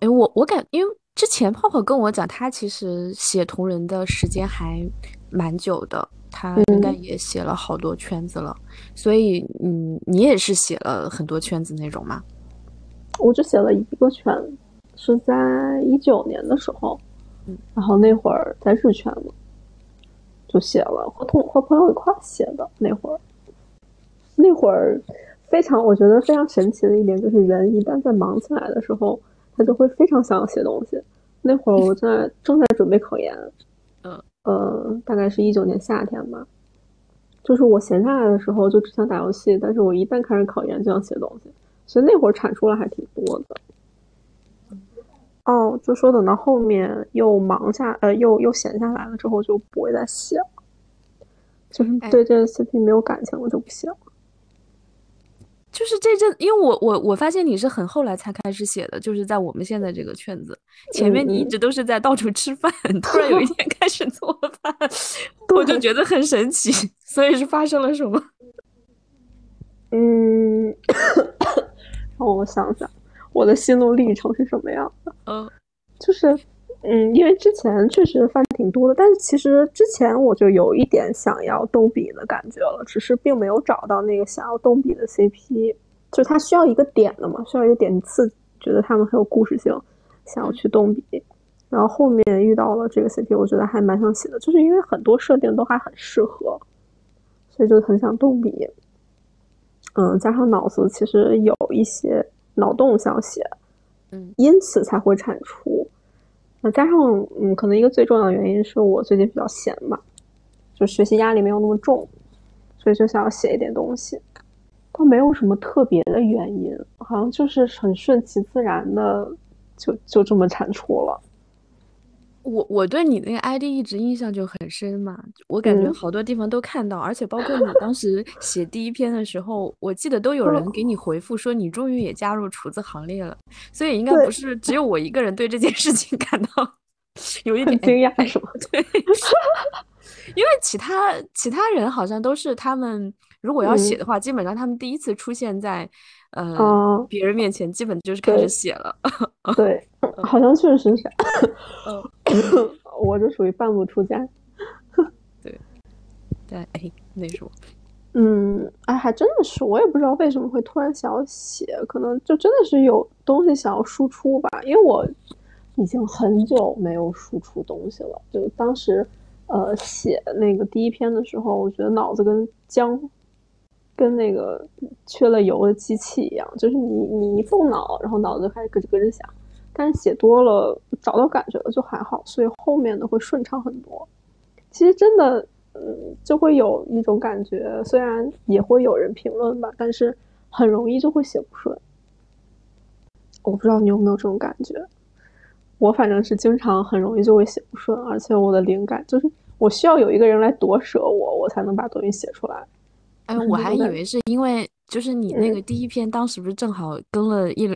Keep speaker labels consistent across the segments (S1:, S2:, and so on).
S1: 哎，我我感，因为之前泡泡跟我讲，他其实写同人的时间还蛮久的，他应该也写了好多圈子了。所以，嗯，你也是写了很多圈子那种吗？
S2: 我就写了一个圈，是在一九年的时候，嗯，然后那会儿在日圈嘛，就写了和同和朋友一块写的那会儿，那会儿非常我觉得非常神奇的一点就是，人一旦在忙起来的时候。他就会非常想要写东西。那会儿我在正在准备考研，
S1: 嗯
S2: 呃，大概是一九年夏天吧。就是我闲下来的时候就只想打游戏，但是我一旦开始考研就想写东西，所以那会儿产出了还挺多的。哦，就说等到后面又忙下，呃，又又闲下来了之后就不会再写了，就是对这个 CP 没有感情了就不写了。
S1: 就是这阵，因为我我我发现你是很后来才开始写的，就是在我们现在这个圈子，前面你一直都是在到处吃饭，突然有一天开始做饭，我就觉得很神奇。所以是发生了什么？
S2: 嗯，让我想想，我的心路历程是什么样的？
S1: 嗯，
S2: 就是嗯，因为之前确实饭挺多的，但是其实之前我就有一点想要动笔的感觉了，只是并没有找到那个想要动笔的 CP，就它需要一个点的嘛，需要一个点刺，觉得他们很有故事性，想要去动笔。然后后面遇到了这个 CP，我觉得还蛮想写的，就是因为很多设定都还很适合，所以就很想动笔。嗯，加上脑子其实有一些脑洞想写，
S1: 嗯，
S2: 因此才会产出。那加上，嗯，可能一个最重要的原因是我最近比较闲嘛，就学习压力没有那么重，所以就想要写一点东西，倒没有什么特别的原因，好像就是很顺其自然的，就就这么产出了。
S1: 我我对你那个 ID 一直印象就很深嘛，我感觉好多地方都看到，而且包括你当时写第一篇的时候，我记得都有人给你回复说你终于也加入厨子行列了，所以应该不是只有我一个人对这件事情感到 有一点
S2: 惊讶，是吗？
S1: 对，因为其他其他人好像都是他们如果要写的话，基本上他们第一次出现在呃别人面前，基本就是开始写了。
S2: 对，好像确实是。我这属于半路出家。
S1: 对，对，哎，那是我。
S2: 嗯，哎，还真的是，我也不知道为什么会突然想要写，可能就真的是有东西想要输出吧。因为我已经很久没有输出东西了。就当时，呃，写那个第一篇的时候，我觉得脑子跟浆，跟那个缺了油的机器一样，就是你你一动脑，然后脑子就开始咯吱咯吱响。但是写多了，找到感觉了就还好，所以后面的会顺畅很多。其实真的，嗯，就会有一种感觉，虽然也会有人评论吧，但是很容易就会写不顺。我不知道你有没有这种感觉，我反正是经常很容易就会写不顺，而且我的灵感就是我需要有一个人来夺舍我，我才能把东西写出来。
S1: 哎，我还以为是因为就是你那个第一篇当时不是正好更了一。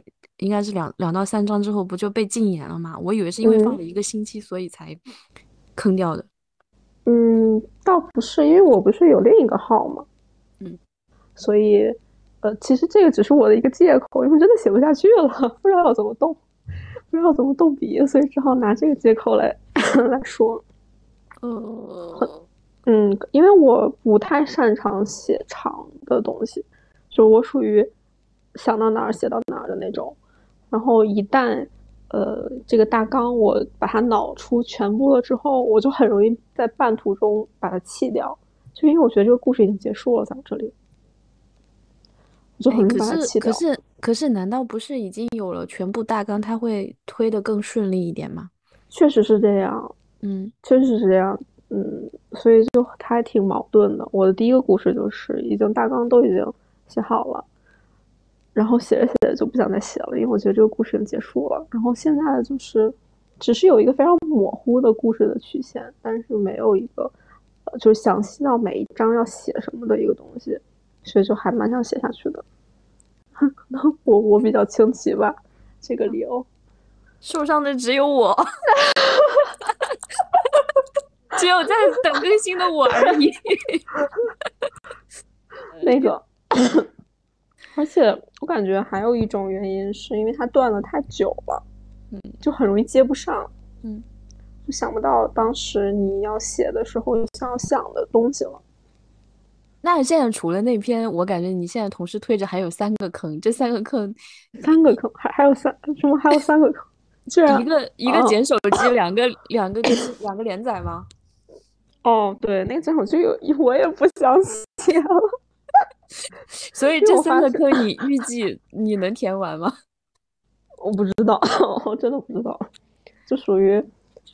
S1: 应该是两两到三章之后不就被禁言了吗？我以为是因为放了一个星期，所以才坑掉的。
S2: 嗯，倒不是，因为我不是有另一个号嘛。
S1: 嗯，
S2: 所以呃，其实这个只是我的一个借口，因为真的写不下去了，不知道要怎么动，不知道怎么动笔，所以只好拿这个借口来 来说。
S1: 呃，
S2: 嗯，因为我不太擅长写长的东西，就我属于想到哪儿写到哪儿的那种。然后一旦，呃，这个大纲我把它脑出全部了之后，我就很容易在半途中把它弃掉，就因为我觉得这个故事已经结束了，在这里，我就很容易把它弃
S1: 掉。可是，可是，可是，难道不是已经有了全部大纲，它会推的更顺利一点吗？
S2: 确实是这样，
S1: 嗯，
S2: 确实是这样，嗯，所以就它还挺矛盾的。我的第一个故事就是已经大纲都已经写好了。然后写着写着就不想再写了，因为我觉得这个故事已经结束了。然后现在就是，只是有一个非常模糊的故事的曲线，但是没有一个，呃，就是详细到每一章要写什么的一个东西，所以就还蛮想写下去的。可能我我比较清奇吧，这个理由。
S1: 受伤的只有我，只有在等更新的我而已。
S2: 那个。而且我感觉还有一种原因，是因为它断了太久了。
S1: 嗯，
S2: 就很容易接不上，
S1: 嗯，
S2: 就想不到当时你要写的时候想要想的东西了。
S1: 那现在除了那篇，我感觉你现在同时推着还有三个坑，这三个坑，
S2: 三个坑，还还有三什么？还有三个坑，居然
S1: 一个一个捡手机，两个两个两个连载吗？
S2: 哦，对，那个捡手机有，我也不想写了。
S1: 所以这三个坑 你预计你能填完吗？
S2: 我不知道，我真的不知道，就属于，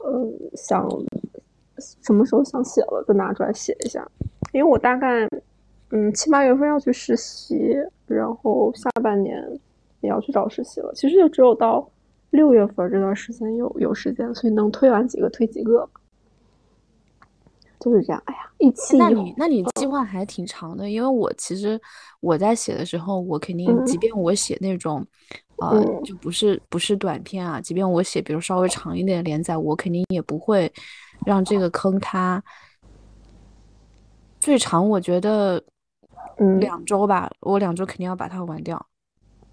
S2: 呃，想什么时候想写了就拿出来写一下。因为我大概，嗯，七八月份要去实习，然后下半年也要去找实习了。其实就只有到六月份这段时间有有时间，所以能推完几个推几个，就是这样。哎呀，一期
S1: 那你那你计划还挺长的，因为我其实我在写的时候，我肯定即便我写那种，呃，就不是不是短篇啊，即便我写比如稍微长一点的连载，我肯定也不会让这个坑它。最长我觉得，
S2: 嗯，
S1: 两周吧，我两周肯定要把它完掉。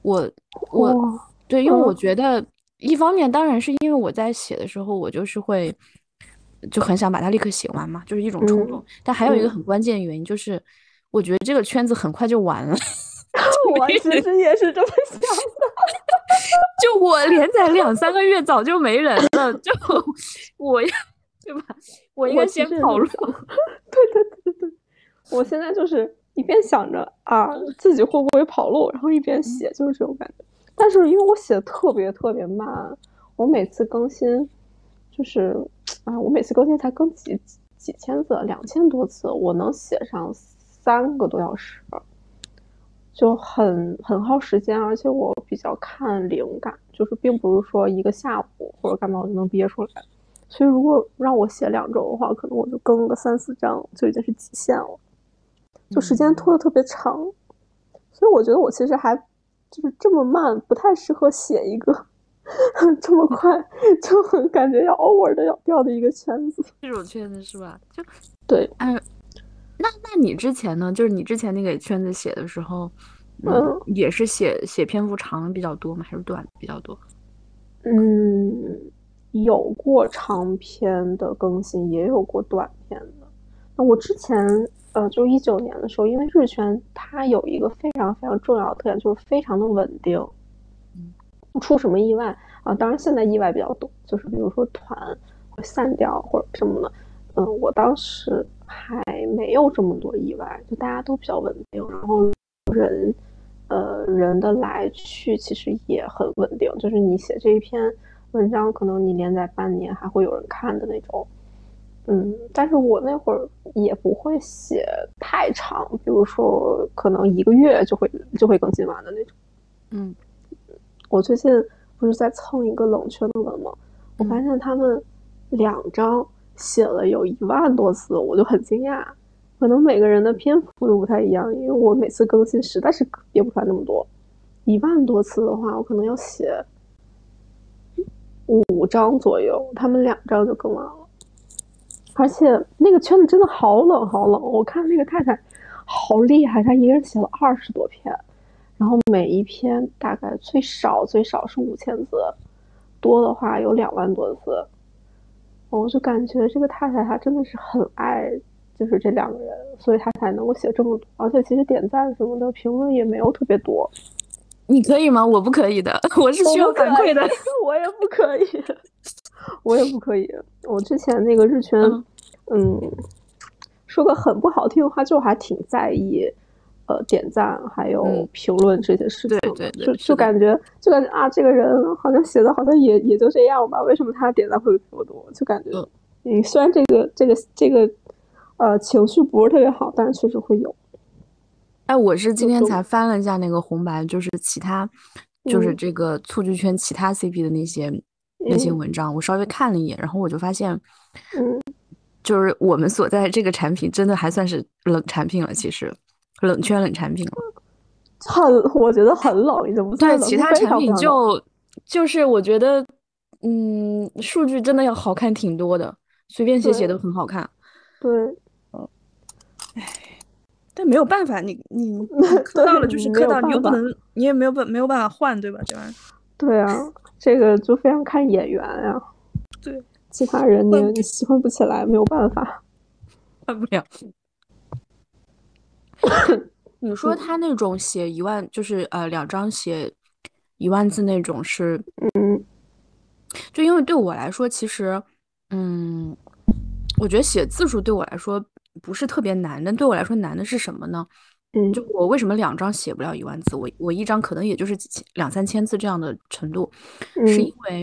S1: 我我对，因为我觉得一方面当然是因为我在写的时候，我就是会就很想把它立刻写完嘛，就是一种冲动。但还有一个很关键的原因就是，我觉得这个圈子很快就完了。
S2: 我其实也是这么想的，
S1: 就我连载两三个月早就没人了，就我要对吧？我应该先跑路。
S2: 对对对对。我现在就是一边想着啊自己会不会跑路，然后一边写，就是这种感觉。但是因为我写的特别特别慢，我每次更新就是啊，我每次更新才更几几千字，两千多字，我能写上三个多小时，就很很耗时间。而且我比较看灵感，就是并不是说一个下午或者干嘛我就能憋出来。所以如果让我写两周的话，可能我就更个三四章就已经是极限了。就时间拖得特别长，所以我觉得我其实还就是这么慢，不太适合写一个 这么快就很感觉要 over 的要掉的一个圈子。
S1: 这种圈子是吧？就
S2: 对，
S1: 哎，那那你之前呢？就是你之前那个圈子写的时候，
S2: 嗯，
S1: 也是写写篇幅长比较多吗？还是短比较多？
S2: 嗯，有过长篇的更新，也有过短篇的。那我之前。呃，就一九年的时候，因为日圈它有一个非常非常重要的特点，就是非常的稳定，出什么意外啊。当然现在意外比较多，就是比如说团会散掉或者什么的。嗯，我当时还没有这么多意外，就大家都比较稳定，然后人，呃，人的来去其实也很稳定，就是你写这一篇文章，可能你连载半年还会有人看的那种。嗯，但是我那会儿也不会写太长，比如说可能一个月就会就会更新完的那种。
S1: 嗯，
S2: 我最近不是在蹭一个冷圈的文吗？我发现他们两章写了有一万多字，我就很惊讶。可能每个人的篇幅都不太一样，因为我每次更新实在是憋不出来那么多。一万多次的话，我可能要写五章左右，他们两章就更完了。而且那个圈子真的好冷好冷，我看那个太太好厉害，她一个人写了二十多篇，然后每一篇大概最少最少是五千字，多的话有两万多字。我就感觉这个太太她真的是很爱，就是这两个人，所以她才能够写这么多。而且其实点赞什么的评论也没有特别多。
S1: 你可以吗？我不可以的，我是需要反馈的。
S2: 我也不可以。我也不可以。我之前那个日圈，嗯，说个很不好听的话，就还挺在意，呃，点赞还有评论这些事情。
S1: 对对对，
S2: 就就感觉就感觉啊，这个人好像写的好像也也就这样吧。为什么他点赞会比我多？就感觉，嗯，虽然这个这个这个，呃，情绪不是特别好，但是确实会有。
S1: 哎，我是今天才翻了一下那个红白，就是其他，就是这个蹴鞠圈其他 CP 的那些。那些文章我稍微看了一眼，然后我就发现，
S2: 嗯，
S1: 就是我们所在这个产品真的还算是冷产品了，其实冷圈冷产品了，
S2: 很我觉得很冷，已经不。
S1: 对，其他产品就就是我觉得，嗯，数据真的要好看挺多的，随便写写都很好看。
S2: 对，
S1: 嗯，唉，但没有办法，你 你磕到了就是磕到，你又不能，你也没有办没有办法换，对吧？这玩意儿。
S2: 对啊。这个就非常看眼缘呀。
S1: 对，
S2: 其他人你你喜欢不起来，没有办法，
S1: 换不了。你说他那种写一万，就是呃两张写一万字那种是，
S2: 嗯，
S1: 就因为对我来说，其实，嗯，我觉得写字数对我来说不是特别难，但对我来说难的是什么呢？
S2: 嗯，
S1: 就我为什么两张写不了一万字，我我一张可能也就是几千两三千字这样的程度，是因。为，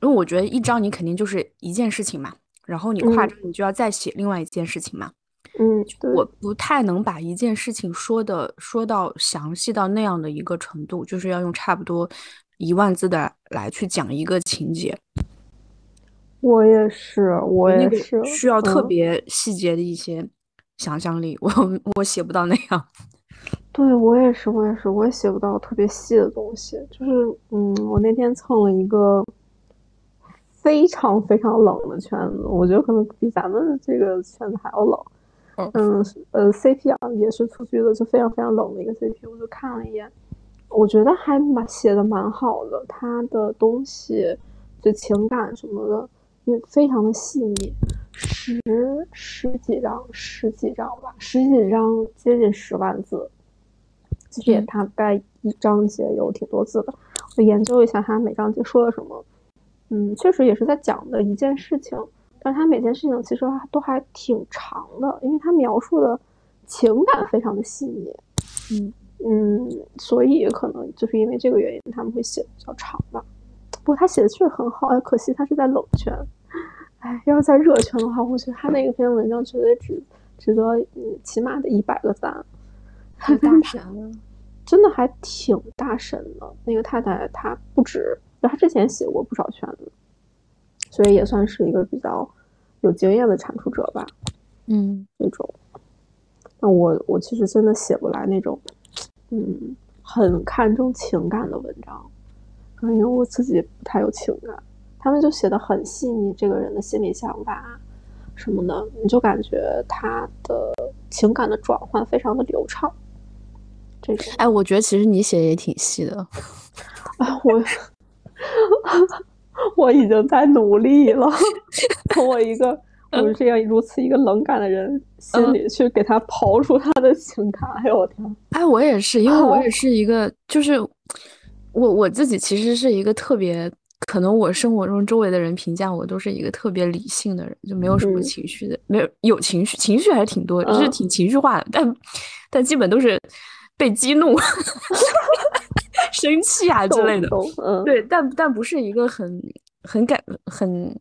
S1: 因为我觉得一张你肯定就是一件事情嘛，然后你跨着你就要再写另外一件事情嘛。
S2: 嗯，
S1: 我不太能把一件事情说的说到详细到那样的一个程度，就是要用差不多一万字的来去讲一个情节。
S2: 我也是，我也是
S1: 需要特别细节的一些想象力，我我写不到那样。
S2: 对我也是，我也是，我也写不到特别细的东西。就是嗯，我那天蹭了一个非常非常冷的圈子，我觉得可能比咱们这个圈子还要冷。嗯，呃，CP 啊，也是出去的，就非常非常冷的一个 CP，我就看了一眼，我觉得还蛮写的蛮好的，他的东西就情感什么的，也非常的细腻，十十几张，十几张吧，十几张接近十万字，其实也大概一章节有挺多字的，我研究一下他每章节说了什么，嗯，确实也是在讲的一件事情。但他每件事情其实都还挺长的，因为他描述的情感非常的细腻，
S1: 嗯
S2: 嗯，所以可能就是因为这个原因，他们会写的比较长吧。不过他写的确实很好，哎，可惜他是在冷圈，哎，要是在热圈的话，我觉得他那个篇文章绝对值值得嗯起码的一百个赞。
S1: 大 神了，
S2: 真的还挺大神的。那个太太她不止，就她之前写过不少圈子。所以也算是一个比较有经验的产出者吧，
S1: 嗯，
S2: 那种。那我我其实真的写不来那种，嗯，很看重情感的文章，可能因为我自己不太有情感。他们就写的很细腻，这个人的心理想法什么的，你就感觉他的情感的转换非常的流畅。这种，
S1: 哎，我觉得其实你写也挺细的，
S2: 啊，我。我已经在努力了，从我一个我这样如此一个冷感的人心里去给他刨出他的情感。哎呦我天！
S1: 哎，我也是，因为我也 是一个，就是我我自己其实是一个特别，可能我生活中周围的人评价我都是一个特别理性的人，就没有什么情绪的，没有有情绪，情绪还是挺多，就是挺情绪化的，但但基本都是被激怒。生气啊之类的，
S2: 嗯，
S1: 对，但但不是一个很很感很，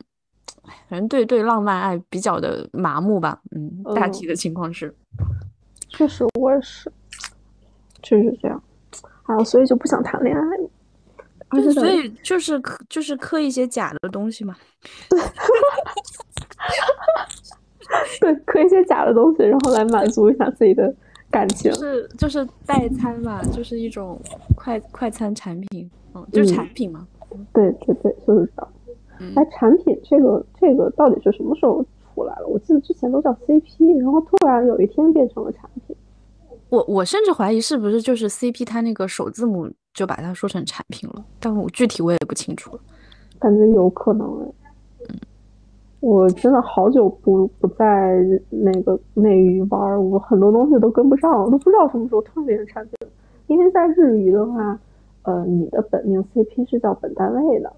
S1: 反正对对浪漫爱比较的麻木吧，嗯，大体的情况是，
S2: 确实我也是，就是这样，啊，所以就不想谈恋爱，
S1: 而且所以就是磕就是刻一些假的东西嘛，
S2: 对，对，磕一些假的东西，然后来满足一下自己的。感情
S1: 是就是代餐嘛，就是一种快快餐产品，嗯，就是产品嘛。
S2: 对对对，就是这样。哎，产品这个这个到底是什么时候出来了？我记得之前都叫 CP，然后突然有一天变成了产品。
S1: 我我甚至怀疑是不是就是 CP 它那个首字母就把它说成产品了，但我具体我也不清楚了。
S2: 感觉有可能哎。我真的好久不不在那个内娱玩，我很多东西都跟不上，我都不知道什么时候突然变成产品。因为在日语的话，呃，你的本命 CP 是叫本单位的，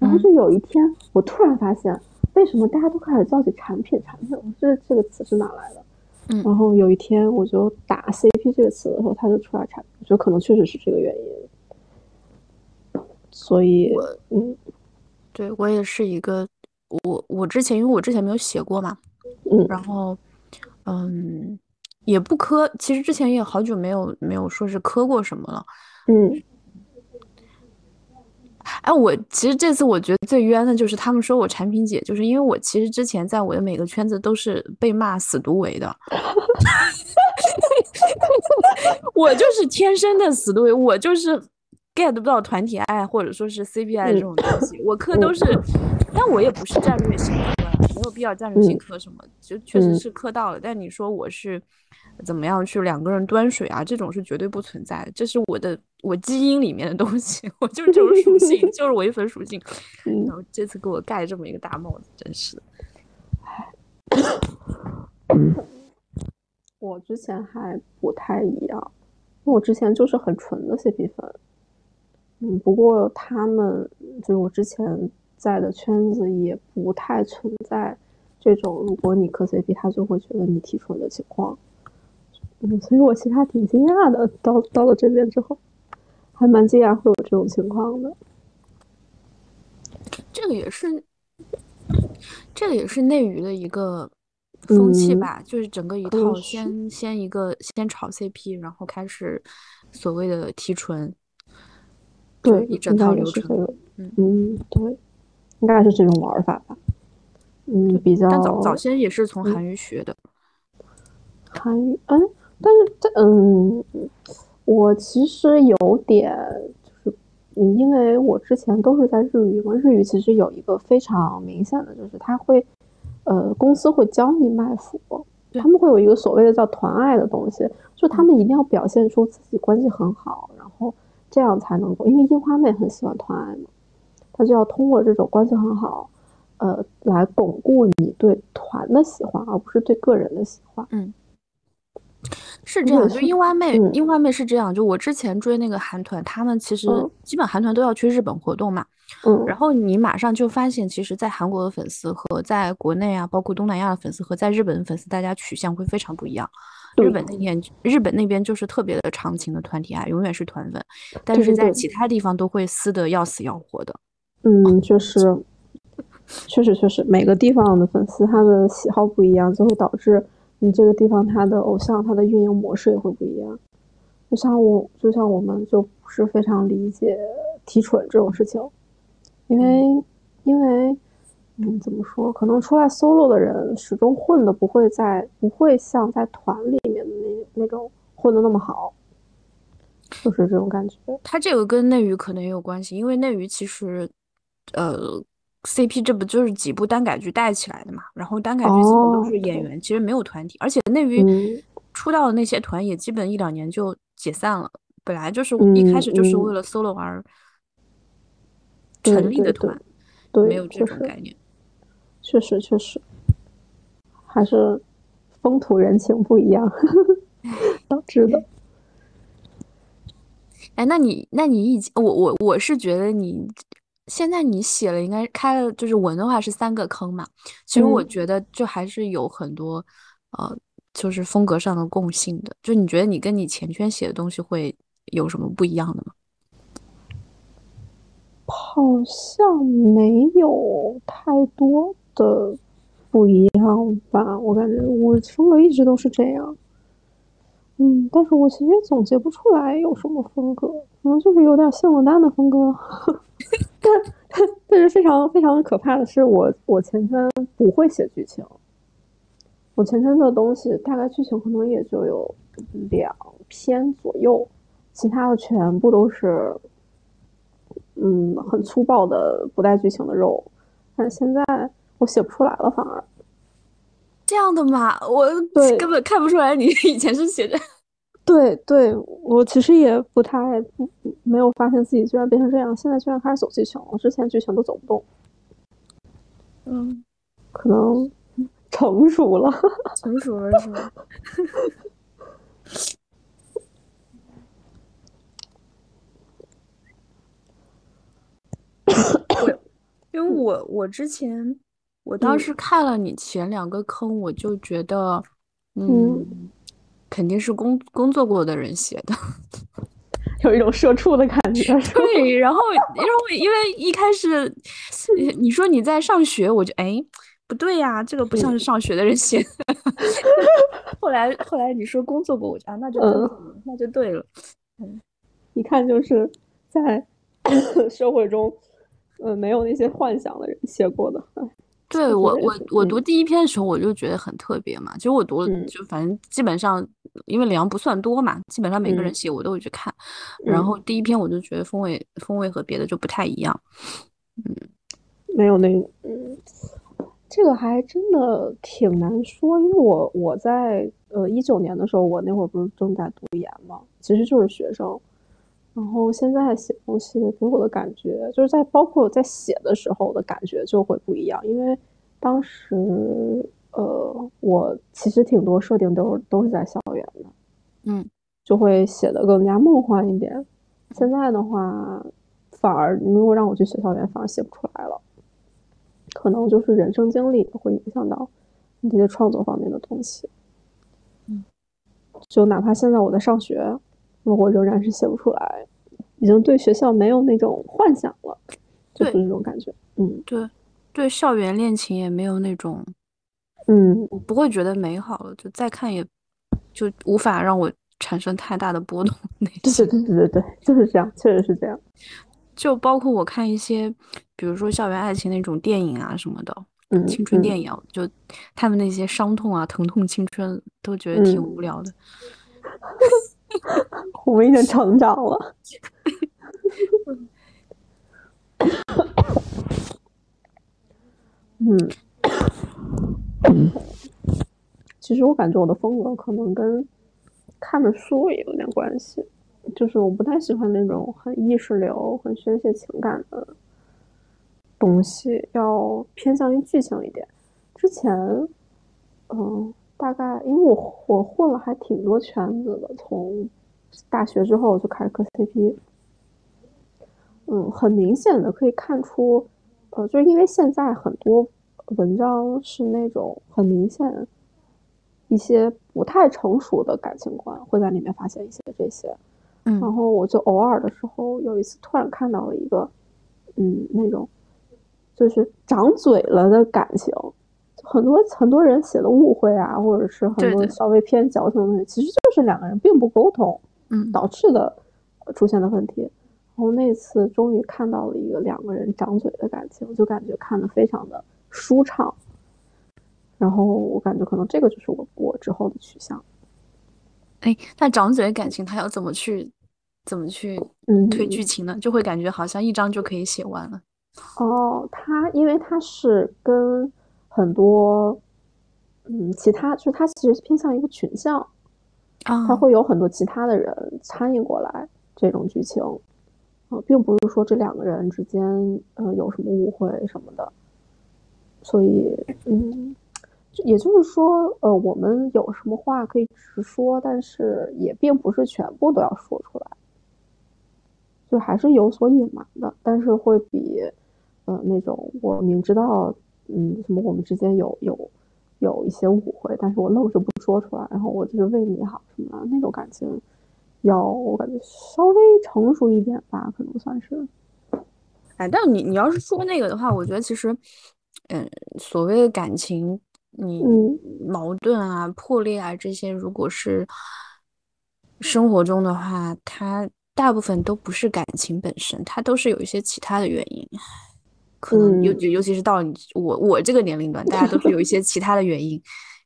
S2: 然后就有一天我突然发现，为什么大家都开始叫起产品产品？这这个词是哪来的？
S1: 嗯，
S2: 然后有一天我就打 CP 这个词的时候，它就出来产品，我觉得可能确实是这个原因。所以，嗯，
S1: 对我也是一个。我我之前因为我之前没有写过嘛，
S2: 嗯，
S1: 然后嗯也不磕，其实之前也好久没有没有说是磕过什么了，
S2: 嗯，
S1: 哎，我其实这次我觉得最冤的就是他们说我产品姐，就是因为我其实之前在我的每个圈子都是被骂死毒唯的 我就是天生的死毒唯，我就是 get 不到团体爱或者说是 CPI 这种东西，我磕都是。但我也不是战略性磕，没有必要战略性磕什么，就确实是磕到了。但你说我是，怎么样去两个人端水啊，这种是绝对不存在的，这是我的我基因里面的东西，我就 是这种属性，就是唯粉属性。然后这次给我盖这么一个大帽子，真是的。
S2: 我之前还不太一样，我之前就是很纯的 CP 粉。嗯，不过他们就我之前在的圈子也不太存在这种，如果你磕 CP，他就会觉得你提纯的情况。嗯，所以我其实还挺惊讶的，到到了这边之后，还蛮惊讶会有这种情况的。
S1: 这个也是，这个也是内娱的一个风气吧，就是整个一套先先一个先炒 CP，然后开始所谓的提纯。
S2: 对，
S1: 一整套流程。
S2: 嗯嗯，对，应该是这种玩法吧。嗯，比较。
S1: 但早早先也是从韩语学的。
S2: 韩语，嗯，但是这，嗯，我其实有点，就是因为我之前都是在日语嘛，日语其实有一个非常明显的，就是他会，呃，公司会教你卖腐，他们会有一个所谓的叫团爱的东西，就他们一定要表现出自己关系很好，然后。这样才能够，因为樱花妹很喜欢团爱嘛，她就要通过这种关系很好，呃，来巩固你对团的喜欢，而不是对个人的喜欢。
S1: 嗯，是这样。就樱花妹，樱花妹是这样。就我之前追那个韩团，他们其实基本韩团都要去日本活动嘛。
S2: 嗯。
S1: 然后你马上就发现，其实，在韩国的粉丝和在国内啊，包括东南亚的粉丝和在日本的粉丝，大家取向会非常不一样。日本那边，日本那边就是特别的长情的团体爱，永远是团粉，但是在其他地方都会撕得要死要活的。
S2: 嗯，就是，确实，确实，每个地方的粉丝他的喜好不一样，就会导致你这个地方他的偶像他的运营模式也会不一样。就像我，就像我们就不是非常理解提纯这种事情，因为，因为。嗯，怎么说？可能出来 solo 的人始终混的不会在，不会像在团里面的那那种混的那么好，就是这种感觉。
S1: 他这个跟内娱可能也有关系，因为内娱其实，呃，CP 这不就是几部单改剧带起来的嘛？然后单改剧基本都是演员，其实没有团体，而且内娱出道的那些团也基本一两年就解散了。本来就是一开始就是为了 solo 而成立的团，对没有这种概念。
S2: 确实，确实，还是风土人情不一样 导致的。
S1: 哎，那你，那你已经，我我我是觉得你现在你写了，应该开了，就是文的话是三个坑嘛。其实我觉得就还是有很多呃，就是风格上的共性的。就你觉得你跟你前圈写的东西会有什么不一样的吗？
S2: 好像没有太多。的不一样吧，我感觉我风格一直都是这样，嗯，但是我其实总结不出来有什么风格，可能就是有点性冷淡的风格。但但是非常非常可怕的是，我我前天不会写剧情，我前天的东西大概剧情可能也就有两篇左右，其他的全部都是，嗯，很粗暴的不带剧情的肉，但现在。我写不出来了，反而
S1: 这样的嘛，我根本看不出来你 以前是写的。
S2: 对对，我其实也不太不没有发现自己居然变成这样，现在居然开始走剧情了，之前剧情都走不动。
S1: 嗯，
S2: 可能成熟了，
S1: 成熟了是吗？因为我我之前。我当时看了你前两个坑，我就觉得，嗯，肯定是工工作过的人写的，
S2: 有一种社畜的感觉。
S1: 对，然后因为因为一开始你说你在上学，我就哎不对呀，这个不像是上学的人写的。后来后来你说工作过，我就啊那就那就对了，
S2: 嗯，一看就是在 社会中，呃，没有那些幻想的人写过的。
S1: 对我，我我读第一篇的时候，我就觉得很特别嘛。其实我读了就反正基本上，因为量不算多嘛，基本上每个人写我都会去看。然后第一篇我就觉得风味风味和别的就不太一样。嗯，
S2: 没有那嗯，这个还真的挺难说，因为我我在呃一九年的时候，我那会儿不是正在读研嘛，其实就是学生。然后现在写东西给我的感觉，就是在包括在写的时候的感觉就会不一样，因为当时呃我其实挺多设定都是都是在校园的，
S1: 嗯，
S2: 就会写的更加梦幻一点。现在的话，反而如果让我去写校园，反而写不出来了。可能就是人生经历会影响到你这些创作方面的东西。
S1: 嗯，
S2: 就哪怕现在我在上学，我仍然是写不出来，已经对学校没有那种幻想了，就是那种感觉。嗯，
S1: 对，对，校园恋情也没有那种，
S2: 嗯，
S1: 不会觉得美好了，就再看也就无法让我产生太大的波动。那
S2: 对对对对对，就是这样，确实是这样。
S1: 就包括我看一些，比如说校园爱情那种电影啊什么的，
S2: 嗯，
S1: 青春电影，就他们那些伤痛啊、疼痛青春，都觉得挺无聊的。
S2: 我们已经成长了。嗯，其实我感觉我的风格可能跟看的书也有点关系。就是我不太喜欢那种很意识流、很宣泄情感的东西，要偏向于剧情一点。之前，嗯，大概因为我我混了还挺多圈子的，从大学之后我就开始磕 CP。嗯，很明显的可以看出，呃，就是因为现在很多文章是那种很明显一些不太成熟的感情观，会在里面发现一些这些。然后我就偶尔的时候，有一次突然看到了一个，嗯，那种就是长嘴了的感情，很多很多人写的误会啊，或者是很多稍微偏矫情的东西，其实就是两个人并不沟通，
S1: 嗯，
S2: 导致的出现的问题。然后那次终于看到了一个两个人长嘴的感情，就感觉看的非常的舒畅。然后我感觉可能这个就是我我之后的取向。
S1: 哎，那掌嘴感情他要怎么去，怎么去推剧情呢？就会感觉好像一章就可以写完了。
S2: 哦，他因为他是跟很多，嗯，其他就是他其实偏向一个群像，
S1: 啊，
S2: 他会有很多其他的人参与过来这种剧情，啊，并不是说这两个人之间呃有什么误会什么的，所以嗯。也就是说，呃，我们有什么话可以直说，但是也并不是全部都要说出来，就还是有所隐瞒的。但是会比，呃，那种我明知道，嗯，什么我们之间有有有一些误会，但是我愣是不说出来，然后我就是为你好什么的那种感情，要我感觉稍微成熟一点吧，可能算是。
S1: 哎，但你你要是说那个的话，我觉得其实，嗯，所谓的感情。你矛盾啊、破裂啊这些，如果是生活中的话，它大部分都不是感情本身，它都是有一些其他的原因。可能尤尤其是到你我我这个年龄段，大家都是有一些其他的原因，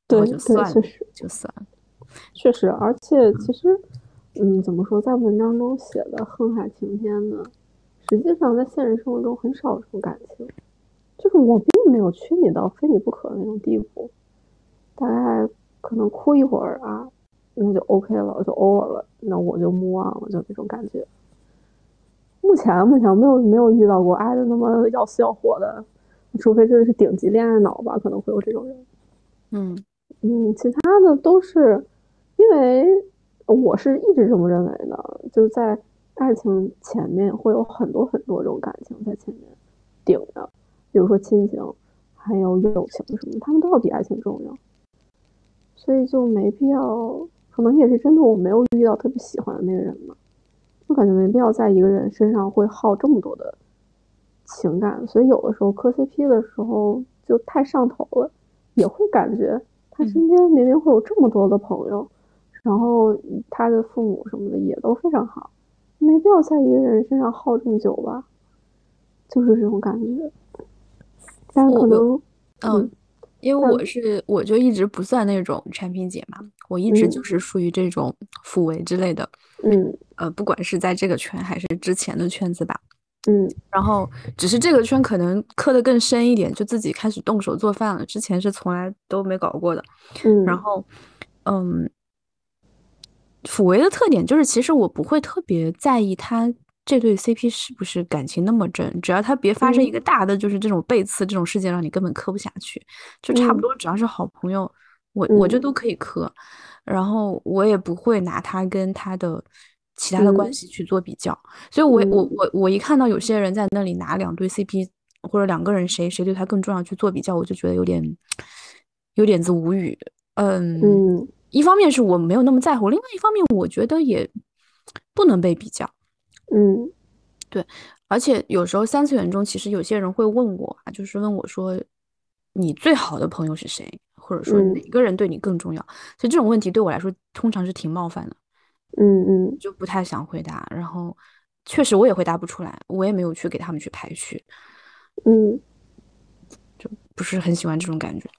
S2: 对，
S1: 就算
S2: 了，
S1: 就算了。
S2: 确实，而且其实，嗯，怎么说，在文章中写的恨海情天呢，实际上在现实生活中很少有这种感情。就是我并没有缺你到非你不可的那种地步，大概可能哭一会儿啊，那就 OK 了，就 over 了，那我就 move on 了，就那种感觉。目前目前没有没有遇到过爱的那么要死要活的，除非真的是顶级恋爱脑吧，可能会有这种人。
S1: 嗯
S2: 嗯，其他的都是因为我是一直这么认为的，就是在爱情前面会有很多很多种感情在前面顶着。比如说亲情，还有友情什么，他们都要比爱情重要，所以就没必要。可能也是真的，我没有遇到特别喜欢的那个人嘛，就感觉没必要在一个人身上会耗这么多的情感。所以有的时候磕 CP 的时候就太上头了，也会感觉他身边明明会有这么多的朋友，然后他的父母什么的也都非常好，没必要在一个人身上耗这么久吧，就是这种感觉。但可能，
S1: 嗯，因为我是我就一直不算那种产品姐嘛，我一直就是属于这种辅维之类的，
S2: 嗯，
S1: 呃，不管是在这个圈还是之前的圈子吧，
S2: 嗯，
S1: 然后只是这个圈可能磕的更深一点，就自己开始动手做饭了，之前是从来都没搞过的。
S2: 嗯，
S1: 然后，嗯，辅维的特点就是，其实我不会特别在意他这对 CP 是不是感情那么真，只要他别发生一个大的就是这种背刺这种事件，让你根本磕不下去，就差不多只要是好朋友，我我就都可以磕。然后我也不会拿他跟他的。其他的关系去做比较，所以，我我我我一看到有些人在那里拿两对 CP 或者两个人谁谁对他更重要去做比较，我就觉得有点有点子无语。嗯
S2: 嗯，
S1: 一方面是我没有那么在乎，另外一方面我觉得也不能被比较。
S2: 嗯，
S1: 对，而且有时候三次元中其实有些人会问我啊，就是问我说你最好的朋友是谁，或者说哪个人对你更重要？所以这种问题对我来说通常是挺冒犯的。
S2: 嗯嗯，
S1: 就不太想回答，然后确实我也回答不出来，我也没有去给他们去排序，
S2: 嗯，
S1: 就不是很喜欢这种感觉。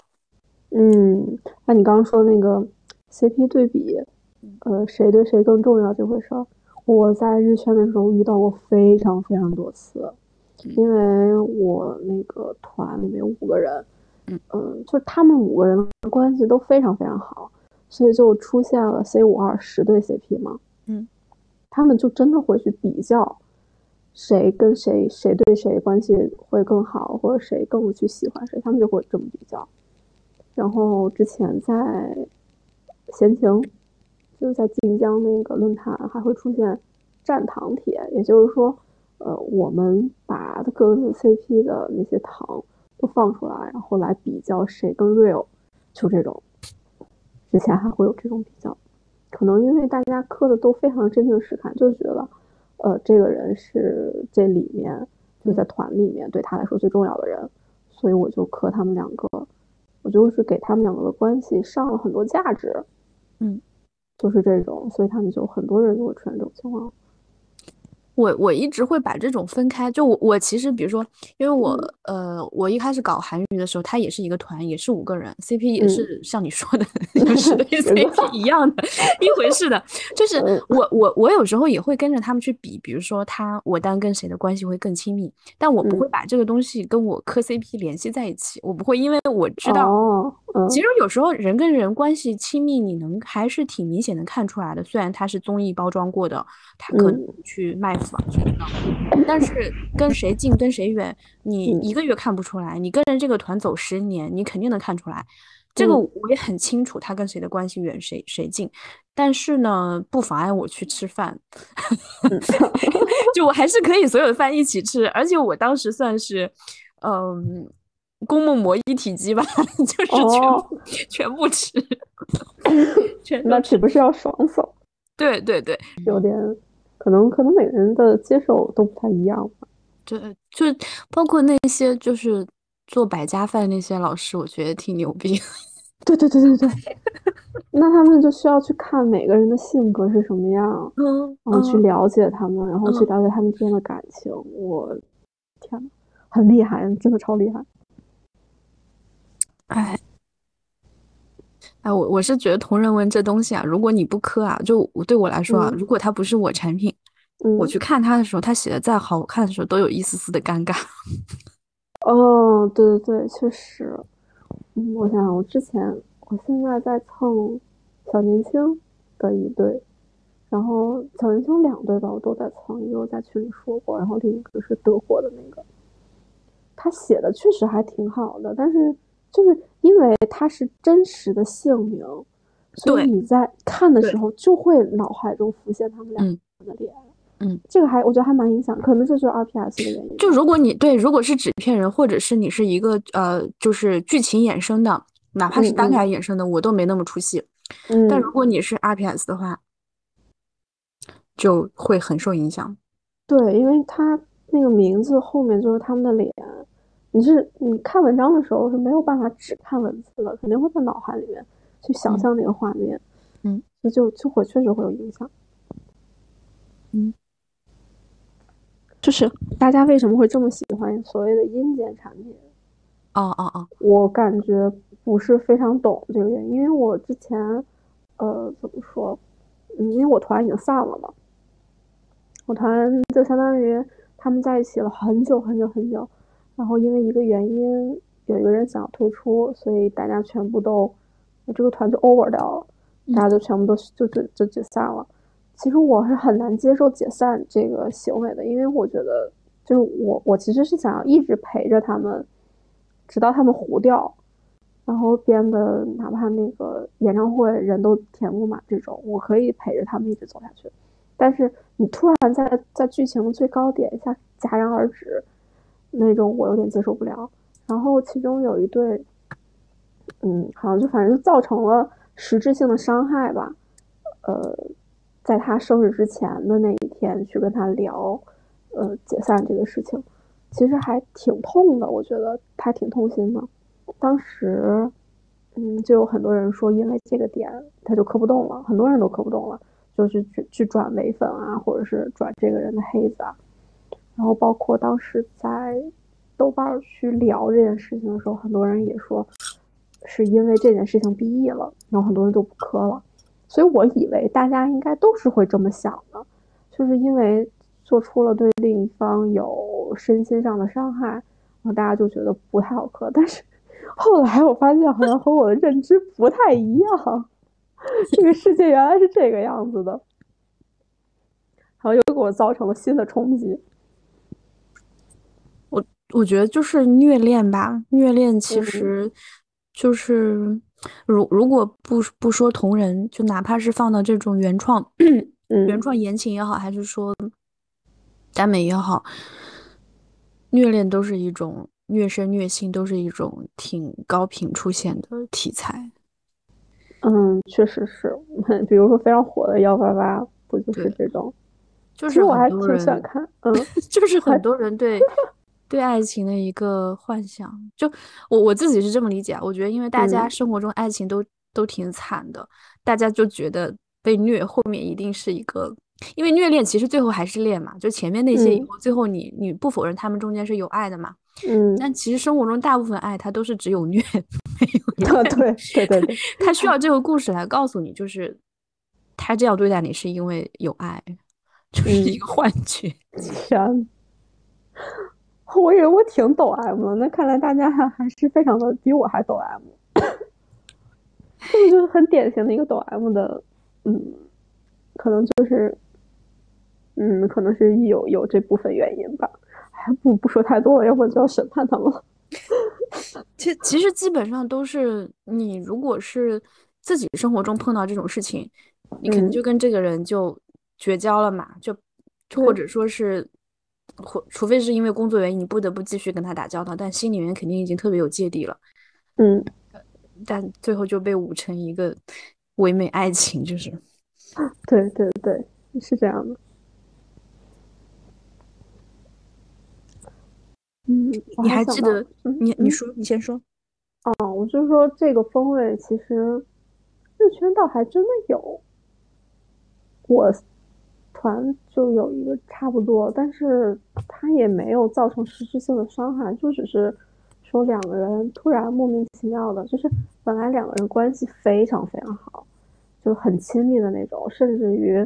S2: 嗯，那你刚刚说那个 CP 对比，呃，谁对谁更重要这回事儿，我在日圈的时候遇到过非常非常多次，因为我那个团里面五个人，嗯，就他们五个人的关系都非常非常好。所以就出现了 C 五二十对 CP 嘛，
S1: 嗯，
S2: 他们就真的会去比较，谁跟谁谁对谁关系会更好，或者谁更去喜欢谁，他们就会这么比较。然后之前在闲情，就是在晋江那个论坛还会出现战糖帖，也就是说，呃，我们把各自 CP 的那些糖都放出来，然后来比较谁更 real，就这种。之前还会有这种比较，可能因为大家磕的都非常真情实感，就觉得，呃，这个人是这里面就在团里面对他来说最重要的人，所以我就磕他们两个，我就是给他们两个的关系上了很多价值，
S1: 嗯，
S2: 就是这种，所以他们就很多人就会出现这种情况。
S1: 我我一直会把这种分开，就我我其实比如说，因为我呃，我一开始搞韩娱的时候，它也是一个团，也是五个人，CP 也是像你说的，就是 CP 一样的 一回事的。就是我我我有时候也会跟着他们去比，比如说他我单跟谁的关系会更亲密，但我不会把这个东西跟我磕 CP 联系在一起，我不会，因为我知道，其实有时候人跟人关系亲密，你能还是挺明显的看出来的，虽然他是综艺包装过的，他可能去卖房。但是跟谁近跟谁远，你一个月看不出来。你跟着这个团走十年，你肯定能看出来。这个我也很清楚，他跟谁的关系远，谁谁近。但是呢，不妨碍我去吃饭，就我还是可以所有的饭一起吃。而且我当时算是，嗯，公募模一体机吧，就是全全部吃，全
S2: 那岂不是要爽手？
S1: 对对对，
S2: 有点。可能可能每个人的接受都不太一样吧。
S1: 对，就包括那些就是做百家饭那些老师，我觉得挺牛逼。
S2: 对对对对对。那他们就需要去看每个人的性格是什么样，
S1: 嗯，
S2: 然后去了解他们，然后去了解他们之间的感情。我天呐，很厉害，真的超厉害。
S1: 哎。哎，我我是觉得同人文这东西啊，如果你不磕啊，就对我来说啊，如果它不是我产品，我去看它的时候，它写的再好看的时候，都有一丝丝的尴尬。
S2: 哦，对对对，确实。嗯，我想想我之前，我现在在蹭小年轻的一对，然后小年轻两对吧，我都在蹭，一个我在群里说过，然后另一个是德国的那个，他写的确实还挺好的，但是。就是因为他是真实的姓名，所以你在看的时候就会脑海中浮现他们俩的脸。
S1: 嗯，
S2: 这个还我觉得还蛮影响，可能这就是 RPS 的原因。
S1: 就如果你对，如果是纸片人，或者是你是一个呃，就是剧情衍生的，哪怕是单改衍生的，我都没那么出戏。
S2: 嗯，
S1: 但如果你是 RPS 的话，就会很受影响。
S2: 对，因为他那个名字后面就是他们的脸。你是你看文章的时候是没有办法只看文字的，肯定会在脑海里面去想象那个画面，
S1: 嗯，
S2: 那就就会确实会有影响，
S1: 嗯，
S2: 就是大家为什么会这么喜欢所谓的阴间产品？
S1: 哦哦哦，
S2: 我感觉不是非常懂这个原因，因为我之前呃怎么说，嗯，因为我团已经散了嘛，我团就相当于。他们在一起了很久很久很久，然后因为一个原因，有一个人想要退出，所以大家全部都这个团就 over 掉了，大家就全部都就就就解散了。其实我是很难接受解散这个行为的，因为我觉得就是我我其实是想要一直陪着他们，直到他们糊掉。然后变得，哪怕那个演唱会人都填不满，这种我可以陪着他们一直走下去。但是你突然在在剧情最高点一下戛然而止，那种我有点接受不了。然后其中有一对，嗯，好像就反正就造成了实质性的伤害吧。呃，在他生日之前的那一天去跟他聊，呃，解散这个事情，其实还挺痛的，我觉得他挺痛心的。当时，嗯，就有很多人说，因为这个点他就磕不动了，很多人都磕不动了，就是去去转唯粉啊，或者是转这个人的黑子啊。然后包括当时在豆瓣去聊这件事情的时候，很多人也说是因为这件事情毕业了，然后很多人都不磕了。所以我以为大家应该都是会这么想的，就是因为做出了对另一方有身心上的伤害，然后大家就觉得不太好磕，但是。后来我发现，好像和我的认知不太一样。这个世界原来是这个样子的，然后又给我造成了新的冲击。
S1: 我我觉得就是虐恋吧，虐恋其实就是，如如果不不说同人，就哪怕是放到这种原创，原创言情也好，还是说耽美也好，虐恋都是一种。虐身虐心都是一种挺高频出现的题材，
S2: 嗯，确实是。比如说非常火的幺八八，不就是这种？
S1: 就是
S2: 我还挺喜欢看，嗯，
S1: 就是很多人对对爱情的一个幻想。就我我自己是这么理解，我觉得因为大家生活中爱情都都挺惨的，大家就觉得被虐后面一定是一个，因为虐恋其实最后还是恋嘛，就前面那些以后最后你你不否认他们中间是有爱的嘛。
S2: 嗯，
S1: 但其实生活中大部分爱，它都是只有虐 没有
S2: 啊，对对对对，
S1: 他需要 这个故事来告诉你，就是他这样对待你是因为有爱，就是一个幻觉。
S2: 天，我以为我挺抖 M 的，那看来大家还还是非常的比我还抖 M，这个就是很典型的一个抖 M 的，嗯，可能就是，嗯，可能是有有这部分原因吧。还不不说太多了，要不然就要审判他们了。
S1: 其其实基本上都是你，如果是自己生活中碰到这种事情，你可能就跟这个人就绝交了嘛，就或者说是，或除非是因为工作原因，你不得不继续跟他打交道，但心里面肯定已经特别有芥蒂了。
S2: 嗯，
S1: 但最后就被捂成一个唯美爱情，就是，
S2: 对对对，是这样的。嗯，
S1: 你还记得？你你说，你先说。
S2: 哦，我就说这个风味，其实日圈倒还真的有。我团就有一个差不多，但是他也没有造成实质性的伤害，就只是说两个人突然莫名其妙的，就是本来两个人关系非常非常好，就很亲密的那种，甚至于，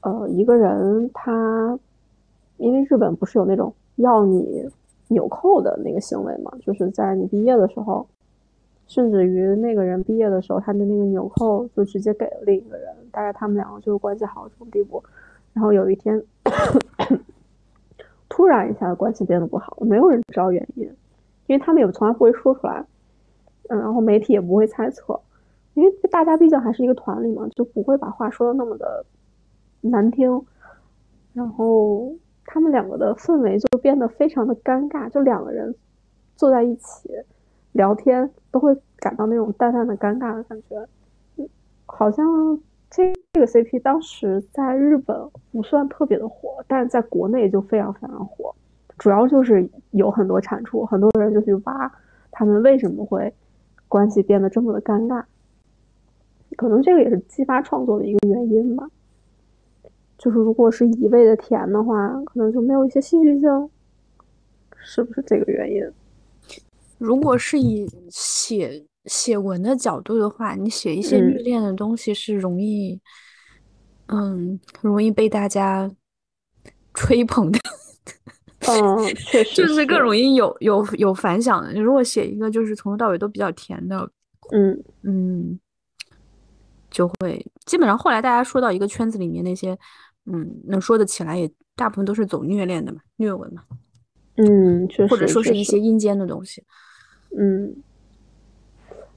S2: 呃，一个人他因为日本不是有那种要你。纽扣的那个行为嘛，就是在你毕业的时候，甚至于那个人毕业的时候，他的那个纽扣就直接给了另一个人，大概他们两个就是关系好这种地步。然后有一天，突然一下关系变得不好，没有人知道原因，因为他们也从来不会说出来，嗯，然后媒体也不会猜测，因为大家毕竟还是一个团里嘛，就不会把话说的那么的难听，然后。他们两个的氛围就变得非常的尴尬，就两个人坐在一起聊天，都会感到那种淡淡的尴尬的感觉。好像这个 CP 当时在日本不算特别的火，但是在国内就非常非常火。主要就是有很多产出，很多人就去挖他们为什么会关系变得这么的尴尬。可能这个也是激发创作的一个原因吧。就是如果是一味的甜的话，可能就没有一些戏剧性，是不是这个原因？
S1: 如果是以写写文的角度的话，你写一些虐恋的东西是容易，嗯，容易被大家 吹捧的。
S2: 嗯，确实
S1: 就是更容易有有有反响的。如果写一个就是从头到尾都比较甜的，
S2: 嗯
S1: 嗯，就会基本上后来大家说到一个圈子里面那些，嗯，能说得起来也大部分都是走虐恋的嘛，虐文嘛，
S2: 嗯，确实，
S1: 或者说是一些阴间的东西。
S2: 嗯，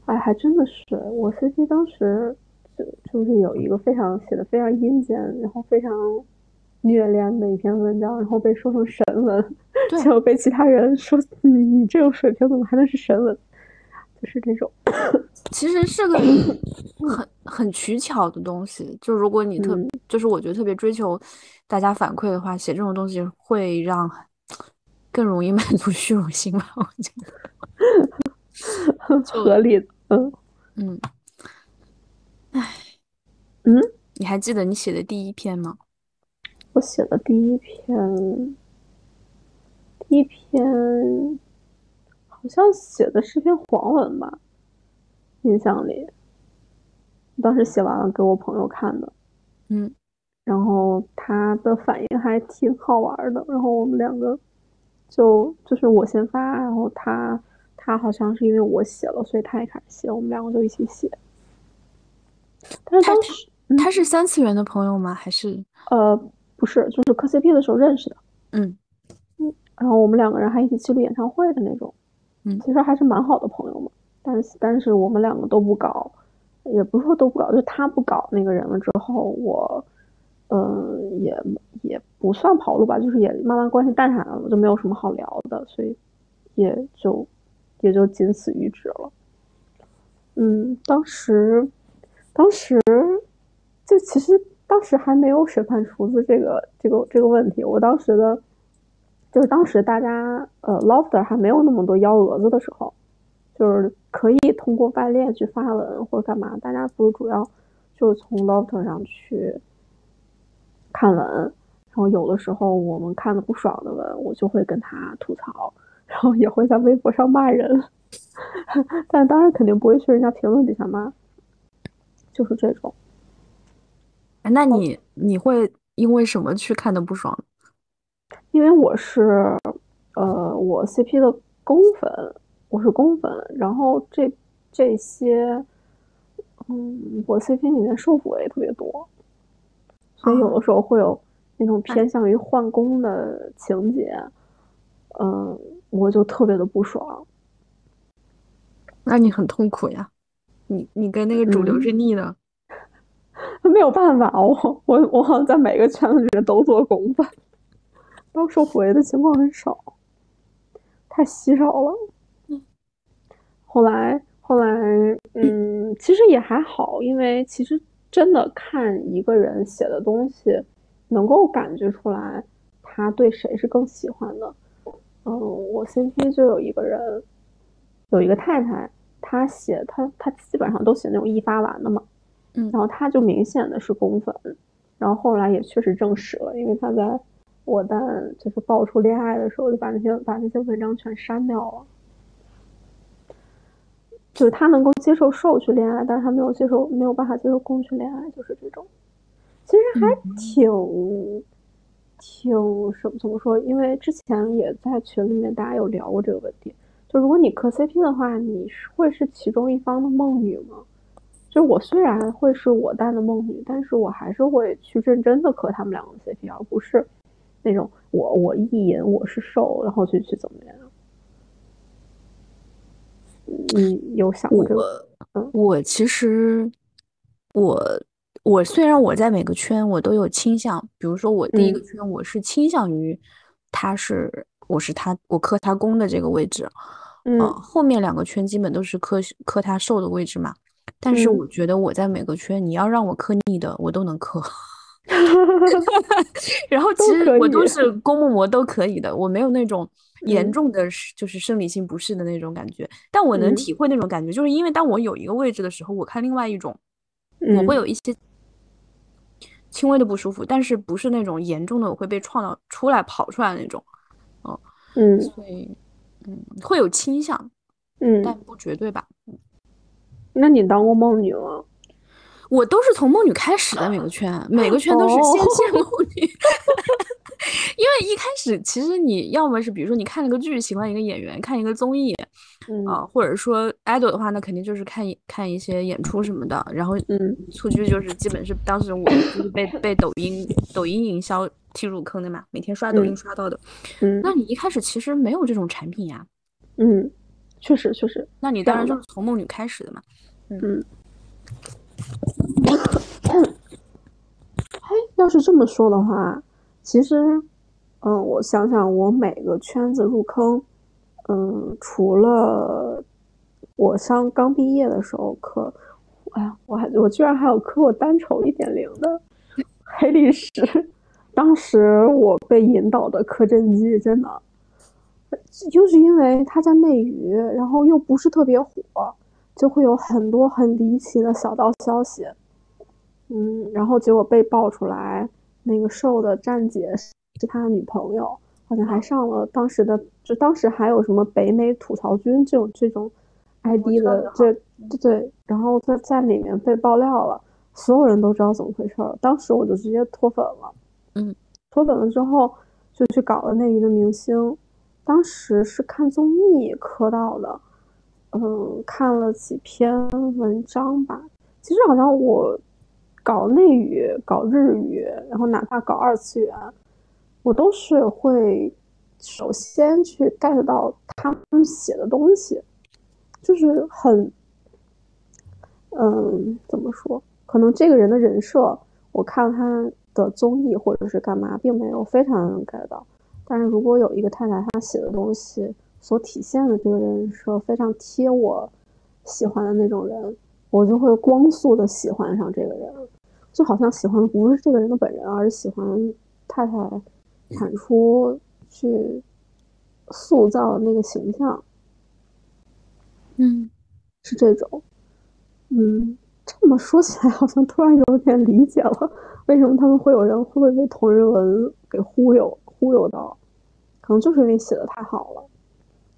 S2: 哎，还真的是，我 CP 当时就就是有一个非常写的非常阴间，然后非常虐恋的一篇文章，然后被说成神文，
S1: 对
S2: 结果被其他人说你你这种水平怎么还能是神文？就是这种，
S1: 其实是个很很取巧的东西，就如果你特，
S2: 嗯
S1: 就是我觉得特别追求大家反馈的话，写这种东西会让更容易 满足虚荣心吧，我觉得。就
S2: 合理的，嗯。
S1: 嗯，唉，
S2: 嗯，
S1: 你还记得你写的第一篇吗？
S2: 我写的第一篇，第一篇好像写的是篇黄文吧，印象里，当时写完了给我朋友看的，
S1: 嗯，
S2: 然后他的反应还挺好玩的，然后我们两个就就是我先发，然后他他好像是因为我写了，所以他也开始写，我们两个就一起写。但是
S1: 他
S2: 当时
S1: 他是三次元的朋友吗？还是
S2: 呃不是，就是磕 CP 的时候认识的，
S1: 嗯嗯
S2: 然后我们两个人还一起去了演唱会的那种，
S1: 嗯
S2: 其实还是蛮好的朋友嘛。但是但是我们两个都不搞，也不是说都不搞，就是他不搞那个人了之后，我嗯也也不算跑路吧，就是也慢慢关系淡下来了，就没有什么好聊的，所以也就也就仅此于止了。嗯，当时当时就其实当时还没有审判厨子这个这个这个问题，我当时的就是当时大家呃 Lofter 还没有那么多幺蛾子的时候，就是可以通过外链去发文或者干嘛，大家不是主要就是从 Lofter 上去看文，然后有的时候我们看的不爽的文，我就会跟他吐槽，然后也会在微博上骂人，但当然肯定不会去人家评论底下骂，就是这种。
S1: 哎那你你会因为什么去看的不爽？
S2: 因为我是呃我 CP 的公粉，我是公粉，然后这这些嗯我 CP 里面受腐也特别多，所以有的时候会有那种偏向于换工的情节，嗯，我就特别的不爽。
S1: 那你很痛苦呀，你你跟那个主流
S2: 嗯
S1: 是逆的。
S2: 没有办法，我我我好像在每个圈子里面都做公粉，当受腐 A 的情况很少，太稀少了。后来后来，嗯，其实也还好，因为其实真的看一个人写的东西，能够感觉出来他对谁是更喜欢的。嗯，我 CP 就有一个人，有一个太太，她写她她基本上都写那种一发完的嘛。
S1: 嗯
S2: 然后她就明显的是公粉，然后后来也确实证实了，因为她在我在就是爆出恋爱的时候，就把那些把那些文章全删掉了。就是他能够接受受去恋爱，但是他没有接受没有办法接受公去恋爱，就是这种。其实还挺、挺什么怎么说？因为之前也在群里面大家有聊过这个问题，就如果你磕 CP 的话，你是会是其中一方的梦女吗？就我虽然会是我蛋的梦女，但是我还是会去认真的磕他们两个 CP，而不是那种我我意淫我是受，然后去去怎么样。你有想过这个？
S1: 我我其实我我虽然我在每个圈我都有倾向，比如说我第一个
S2: 嗯。
S1: 圈我是倾向于他是我是他我磕他攻的这个位置，
S2: 嗯。
S1: 呃，后面两个圈基本都是磕磕他受的位置嘛。但是
S2: 嗯。
S1: 我觉得我在每个圈，你要让我磕逆的，我都能磕。然后其实我都是公募膜都可以的，我没有那种 严
S2: 嗯。
S1: 重的是就是生理性不适的那种感觉，但我能
S2: 嗯。
S1: 体会那种感觉，就是因为当我有一个位置的时候，我看另外一种，我
S2: 嗯。
S1: 会有一些轻微的不舒服，但是不是那种严重的，我会被创造出来跑出来的那种，
S2: 嗯
S1: 所以嗯会有倾向，嗯但
S2: 嗯，
S1: 不绝对吧。
S2: 那你当过梦女吗？
S1: 我都是从梦女开始的，每个圈，每个圈都是先
S2: 哦
S1: 见梦女。因为一开始其实你要么是比如说你看了个剧，喜欢一个演员，看一个综艺，啊，或者说 idol 的话，那肯定就是看看一些演出什么的。然后，
S2: 嗯，
S1: 蹴鞠就是基本是当时我就是被被抖音抖音营销踢入坑的嘛，每天刷抖音刷到的。
S2: 嗯，
S1: 那你一开始其实没有这种产品呀。
S2: 嗯，确实确实。
S1: 那你当然就是从梦女开始的嘛。
S2: 嗯。哎，要是这么说的话。其实，嗯，我想想，我每个圈子入坑，嗯，除了我上刚毕业的时候磕，哎呀，我还我居然还有磕过单丑一点零的 黑历史。当时我被引导的磕真机，真的，就是因为他在内娱，然后又不是特别火，就会有很多很离奇的小道消息，嗯，然后结果被爆出来。那个瘦的站姐是他的女朋友，好像还上了当时的，就当时还有什么北美吐槽君这种这种 ID 的，这对对，然后在在里面被爆料了，所有人都知道怎么回事儿。当时我就直接脱粉了，
S1: 嗯，
S2: 脱粉了之后就去搞了内娱的明星，当时是看综艺磕到的，嗯，看了几篇文章吧，其实好像我。搞内语，搞日语，然后哪怕搞二次元，我都是会首先去 get 到他们写的东西，就是很，嗯，怎么说？可能这个人的人设，我看他的综艺或者是干嘛，并没有非常能 get 到。但是如果有一个太太，她写的东西所体现的这个人设非常贴我喜欢的那种人，我就会光速的喜欢上这个人。就好像喜欢的不是这个人的本人，而是喜欢太太产出去塑造的那个形象。
S1: 嗯，
S2: 是这种。嗯，这么说起来，好像突然有点理解了为什么他们会有人会被同人文给忽悠忽悠到，可能就是因为写的太好了，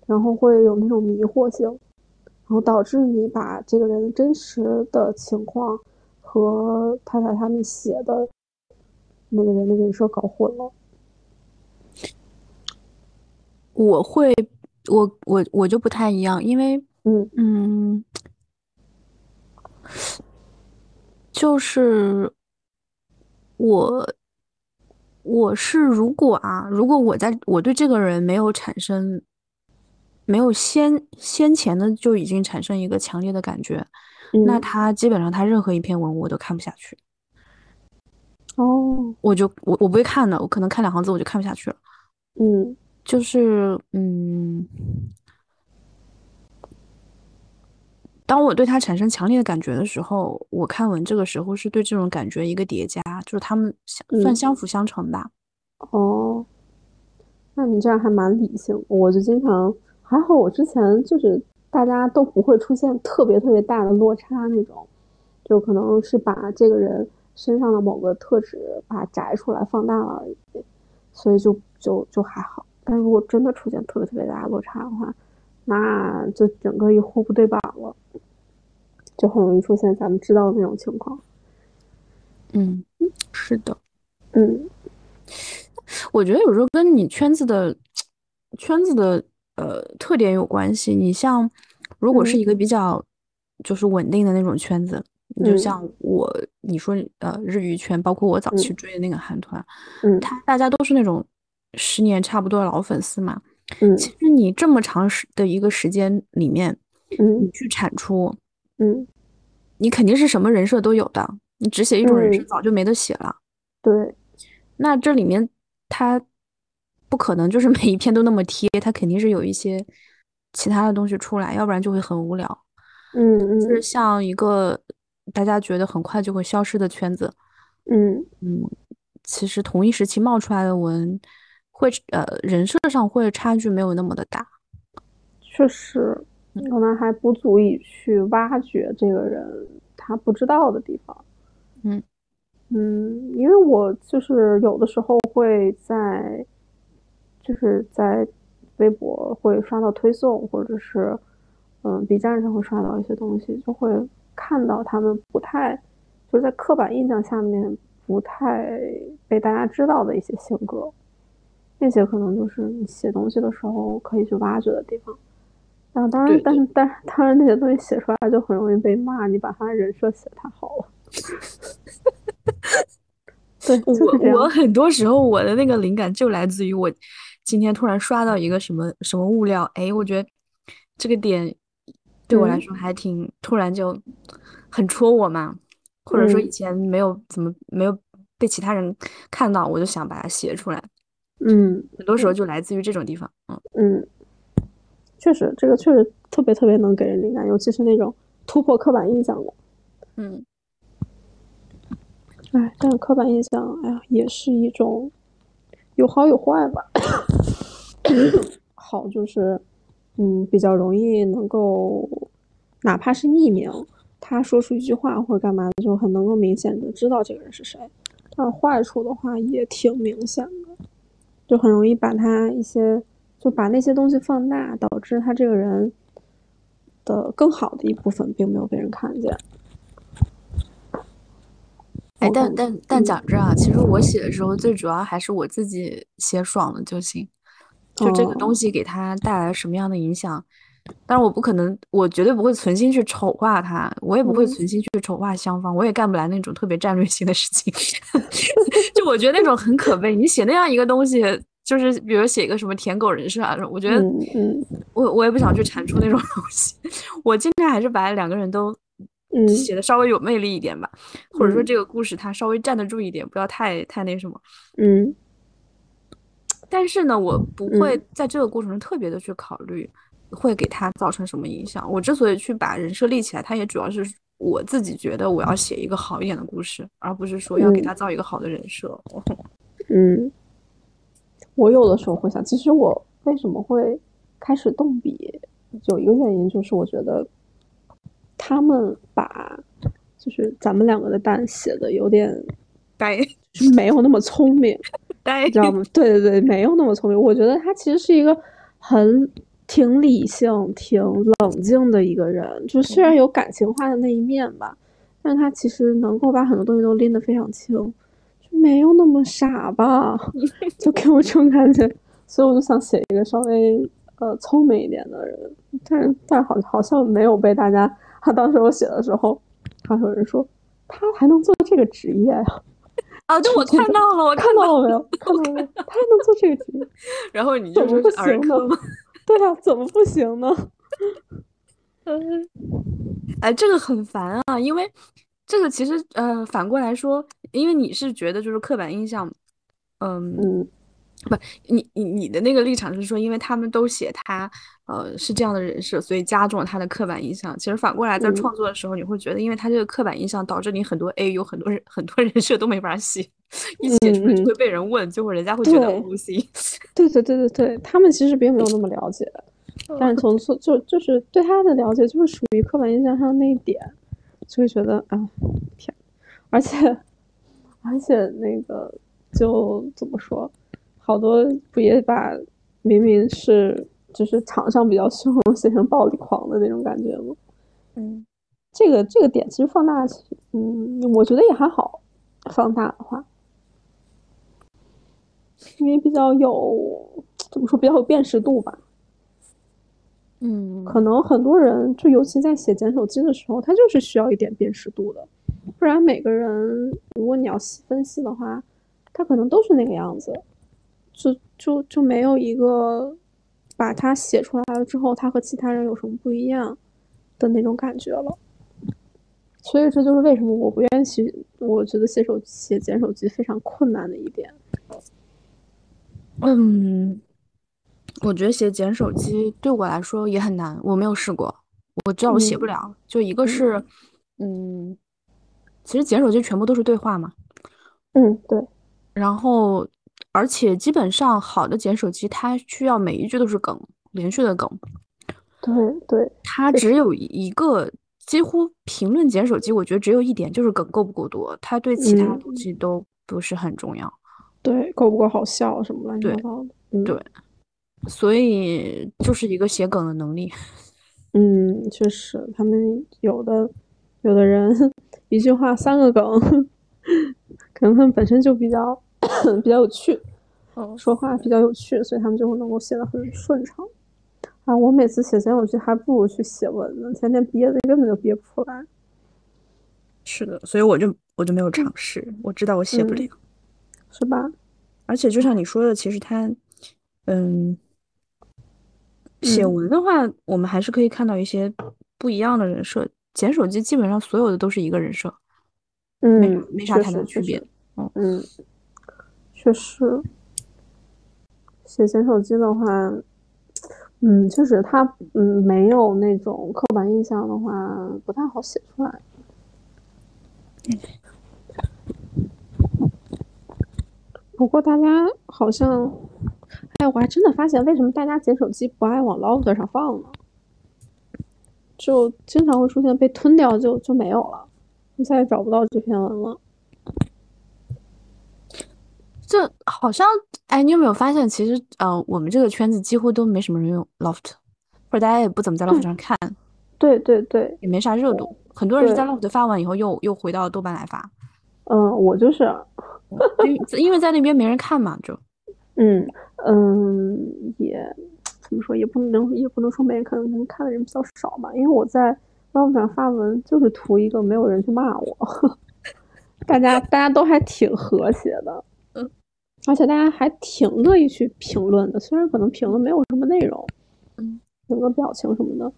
S2: 然后会有那种迷惑性，然后导致你把这个人真实的情况。和太太他们写的那个人的人设搞混了。
S1: 我会，我我我就不太一样，因为
S2: 嗯
S1: 嗯，就是我我是如果啊，如果我在我对这个人没有产生没有先先前的就已经产生一个强烈的感觉。那他基本上他任何一篇文我都看不下去，
S2: 哦，
S1: 我就我我不会看的，我可能看两行字我就看不下去了。
S2: 嗯，
S1: 就是嗯，当我对他产生强烈的感觉的时候，我看文这个时候是对这种感觉一个叠加，就是他们相算相辅相成吧。
S2: 哦，那你这样还蛮理性，我就经常还好，我之前就是。大家都不会出现特别特别大的落差那种，就可能是把这个人身上的某个特质把它摘出来放大了而已，所以就就就还好。但如果真的出现特别特别大的落差的话，那就整个一互不对版了，就很容易出现咱们知道的那种情况。
S1: 嗯，是的，
S2: 嗯，
S1: 我觉得有时候跟你圈子的圈子的。呃，特点有关系。你像，如果是一个比较就是稳定的那种圈子，就像我你说呃日语圈，包括我早期追的那个韩团，
S2: 嗯，
S1: 他大家都是那种十年差不多的老粉丝嘛。
S2: 嗯，
S1: 其实你这么长时的一个时间里面，
S2: 嗯，
S1: 你去产出，
S2: 嗯，
S1: 你肯定是什么人设都有的。你只写一种人设，早就没得写了。
S2: 对，
S1: 那这里面他。不可能就是每一篇都那么贴，它肯定是有一些其他的东西出来，要不然就会很无聊。
S2: 嗯嗯，
S1: 就是像一个大家觉得很快就会消失的圈子。
S2: 嗯
S1: 嗯，其实同一时期冒出来的文，会呃人设上会差距没有那么的大。
S2: 确实，可能还不足以去挖掘这个人他不知道的地方。
S1: 嗯
S2: 嗯，因为我就是有的时候会在。就是在微博会刷到推送，或者是嗯 B 站上会刷到一些东西，就会看到他们不太就是在刻板印象下面不太被大家知道的一些性格。那些可能就是你写东西的时候可以去挖掘的地方。啊，当然，但是，但是，当然，那些东西写出来就很容易被骂，你把他人设写太好了。对，
S1: 我我很多时候我的那个灵感就来自于我今天突然刷到一个什么什么物料，哎，我觉得这个点对我来说还挺突然，就很戳我嘛。或者说以前没有怎么没有被其他人看到，我就想把它写出来。
S2: 嗯，
S1: 很多时候就来自于这种地方。
S2: 嗯嗯。确实，这个确实特别特别能给人灵感，尤其是那种突破刻板印象的。
S1: 嗯，
S2: 哎，但是刻板印象，哎呀，也是一种有好有坏吧。好就是，嗯，比较容易能够，哪怕是匿名，他说出一句话或者干嘛的，就很能够明显的知道这个人是谁。但是坏处的话也挺明显的，就很容易把他一些。就把那些东西放大，导致他这个人的更好的一部分并没有被人看见。
S1: 哎，但但但讲真啊，其实我写的时候，最主要还是我自己写爽了就行。就这个东西给他带来什么样的影响，但是我不可能，我绝对不会存心去丑化他，我也不会存心去丑化香方，我也干不来那种特别战略性的事情。就我觉得那种很可悲，你写那样一个东西。就是比如写一个什么舔狗人设啊，我觉得，我我也不想去产出那种东西，我尽量还是把两个人都写的稍微有魅力一点吧，或者说这个故事它稍微站得住一点，不要太太那什么。
S2: 嗯。
S1: 但是呢，我不会在这个过程中特别的去考虑会给他造成什么影响。我之所以去把人设立起来，它也主要是我自己觉得我要写一个好一点的故事，而不是说要给他造一个好的人设。
S2: 嗯。我有的时候会想，其实我为什么会开始动笔，有一个原因就是我觉得他们把就是咱们两个的蛋写的有点
S1: 呆，
S2: 就是没有那么聪明，
S1: 呆，
S2: 你知道吗？对对对，没有那么聪明。我觉得他其实是一个很挺理性、挺冷静的一个人，就虽然有感情化的那一面吧，但他其实能够把很多东西都拎得非常清。没有那么傻吧，就给我这种感觉，所以我就想写一个稍微呃聪明一点的人，但是但好好像没有被大家。他当时我写的时候，还有人说他还能做这个职业呀？
S1: 啊，啊就我看到了，我
S2: 看到了 没有？看到了？他还能做这个题？
S1: 然后你就说
S2: 不行呢？对啊，怎么不行呢？
S1: 嗯，哎，这个很烦啊，因为。这个其实，呃，反过来说，因为你是觉得就是刻板印象，嗯，不，你你你的那个立场是说，因为他们都写他，呃，是这样的人设，所以加重了他的刻板印象。其实反过来，在创作的时候，你会觉得，因为他这个刻板印象，导致你很多 A 有很多人很多人设都没法写，一写出来就会被人问，就会人家会觉得不行。
S2: 对对对对对，他们其实并没有那么了解，但是从就就是对他的了解，就是属于刻板印象上那一点。就会觉得啊，天，而且，而且那个就怎么说，好多不也把明明是就是场上比较凶写成暴力狂的那种感觉吗？
S1: 嗯，
S2: 这个这个点其实放大，嗯，我觉得也还好，放大的话，因为比较有怎么说，比较有辨识度吧。
S1: 嗯，
S2: 可能很多人就尤其在写捡手机的时候，他就是需要一点辨识度的，不然每个人如果你要细分析的话，他可能都是那个样子，就就就没有一个把它写出来了之后，他和其他人有什么不一样的那种感觉了。所以这就是为什么我不愿意写，我觉得写手写捡手机非常困难的一点。
S1: 嗯。我觉得写捡手机对我来说也很难，我没有试过，我知道我写不了。就一个是，嗯，其实捡手机全部都是对话嘛，
S2: 嗯，对。
S1: 然后，而且基本上好的捡手机，它需要每一句都是梗，连续的梗。
S2: 对对。
S1: 它只有一个，几乎评论捡手机，我觉得只有一点就是梗够不够多，它对其他东西都不是很重要。
S2: 对，够不够好笑什么乱七八糟的。
S1: 对。所以就是一个写梗的能力，
S2: 嗯，确实，他们有的有的人 一句话三个梗，可能他们本身就比较 比较有趣，嗯说话比较有趣，所以他们就会能够写的很顺畅。啊，我每次写简手记还不如去写文呢，天天憋着根本就憋不出来。
S1: 是的，所以我就我就没有尝试，我知道我写不了，
S2: 是吧？
S1: 而且就像你说的，其实他，嗯，写文的话，我们还是可以看到一些不一样的人设。捡手机基本上所有的都是一个人设，
S2: 嗯，
S1: 没没啥太大区别。
S2: 嗯嗯，确实，写捡手机的话，嗯，确实他嗯没有那种刻板印象的话，不太好写出来。不过大家好像，哎，我还真的发现，为什么大家捡手机不爱往 Loft 上放呢？就经常会出现被吞掉，就就没有了，你再也找不到这篇文了。
S1: 这好像，哎，你有没有发现，其实呃，我们这个圈子几乎都没什么人用 Loft，或者大家也不怎么在 Loft 上看。
S2: 对对对，
S1: 也没啥热度。很多人是在 Loft 发完以后，又又回到豆瓣来发。
S2: 嗯，我就是，
S1: 因因为在那边没人看嘛，就。
S2: 嗯嗯，也。怎么说也不能也不能说没人看，可能看的人比较少吧。因为我在 Love 上发文，就是图一个没有人去骂我，大家大家都还挺和谐的，
S1: 嗯，
S2: 而且大家还挺乐意去评论的，虽然可能评论没有什么内容，
S1: 嗯，
S2: 评个表情什么的，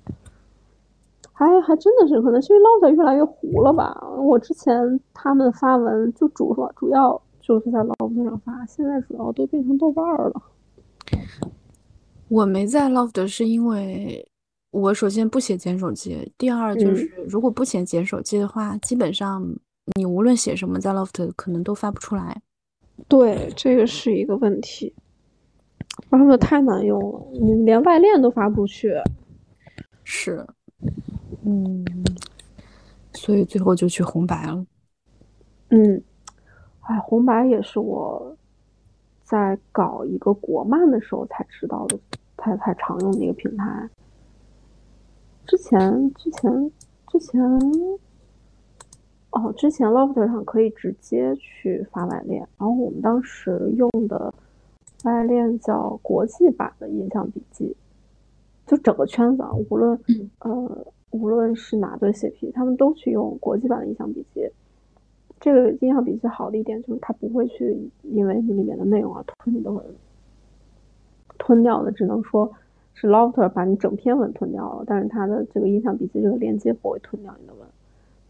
S2: 还还真的是可能是因为 Love 越来越糊了吧。我之前他们发文就主说主要就是在 Love 上发，现在主要都变成豆瓣了。
S1: 我没在 Loft 是因为我首先不写简手机，第二就是如果不写简手机的话，基本上你无论写什么在 Loft 可能都发不出来。
S2: 对，这个是一个问题。Loft 太难用了，你连外链都发不出去。
S1: 是，嗯，所以最后就去红白了。
S2: 嗯，哎，红白也是我在搞一个国漫的时候才知道的。才才常用的一个平台。之前之前之前，哦，之前 Lofter 上可以直接去发外链，然后我们当时用的外链叫国际版的印象笔记，就整个圈子啊，无论呃无论是哪对 CP，他们都去用国际版的印象笔记。这个印象笔记好的一点就是它不会去因为你里面的内容而吞你的文。吞掉的只能说是 Lofter 把你整篇文吞掉了，但是它的这个印象笔记这个链接不会吞掉你的文，不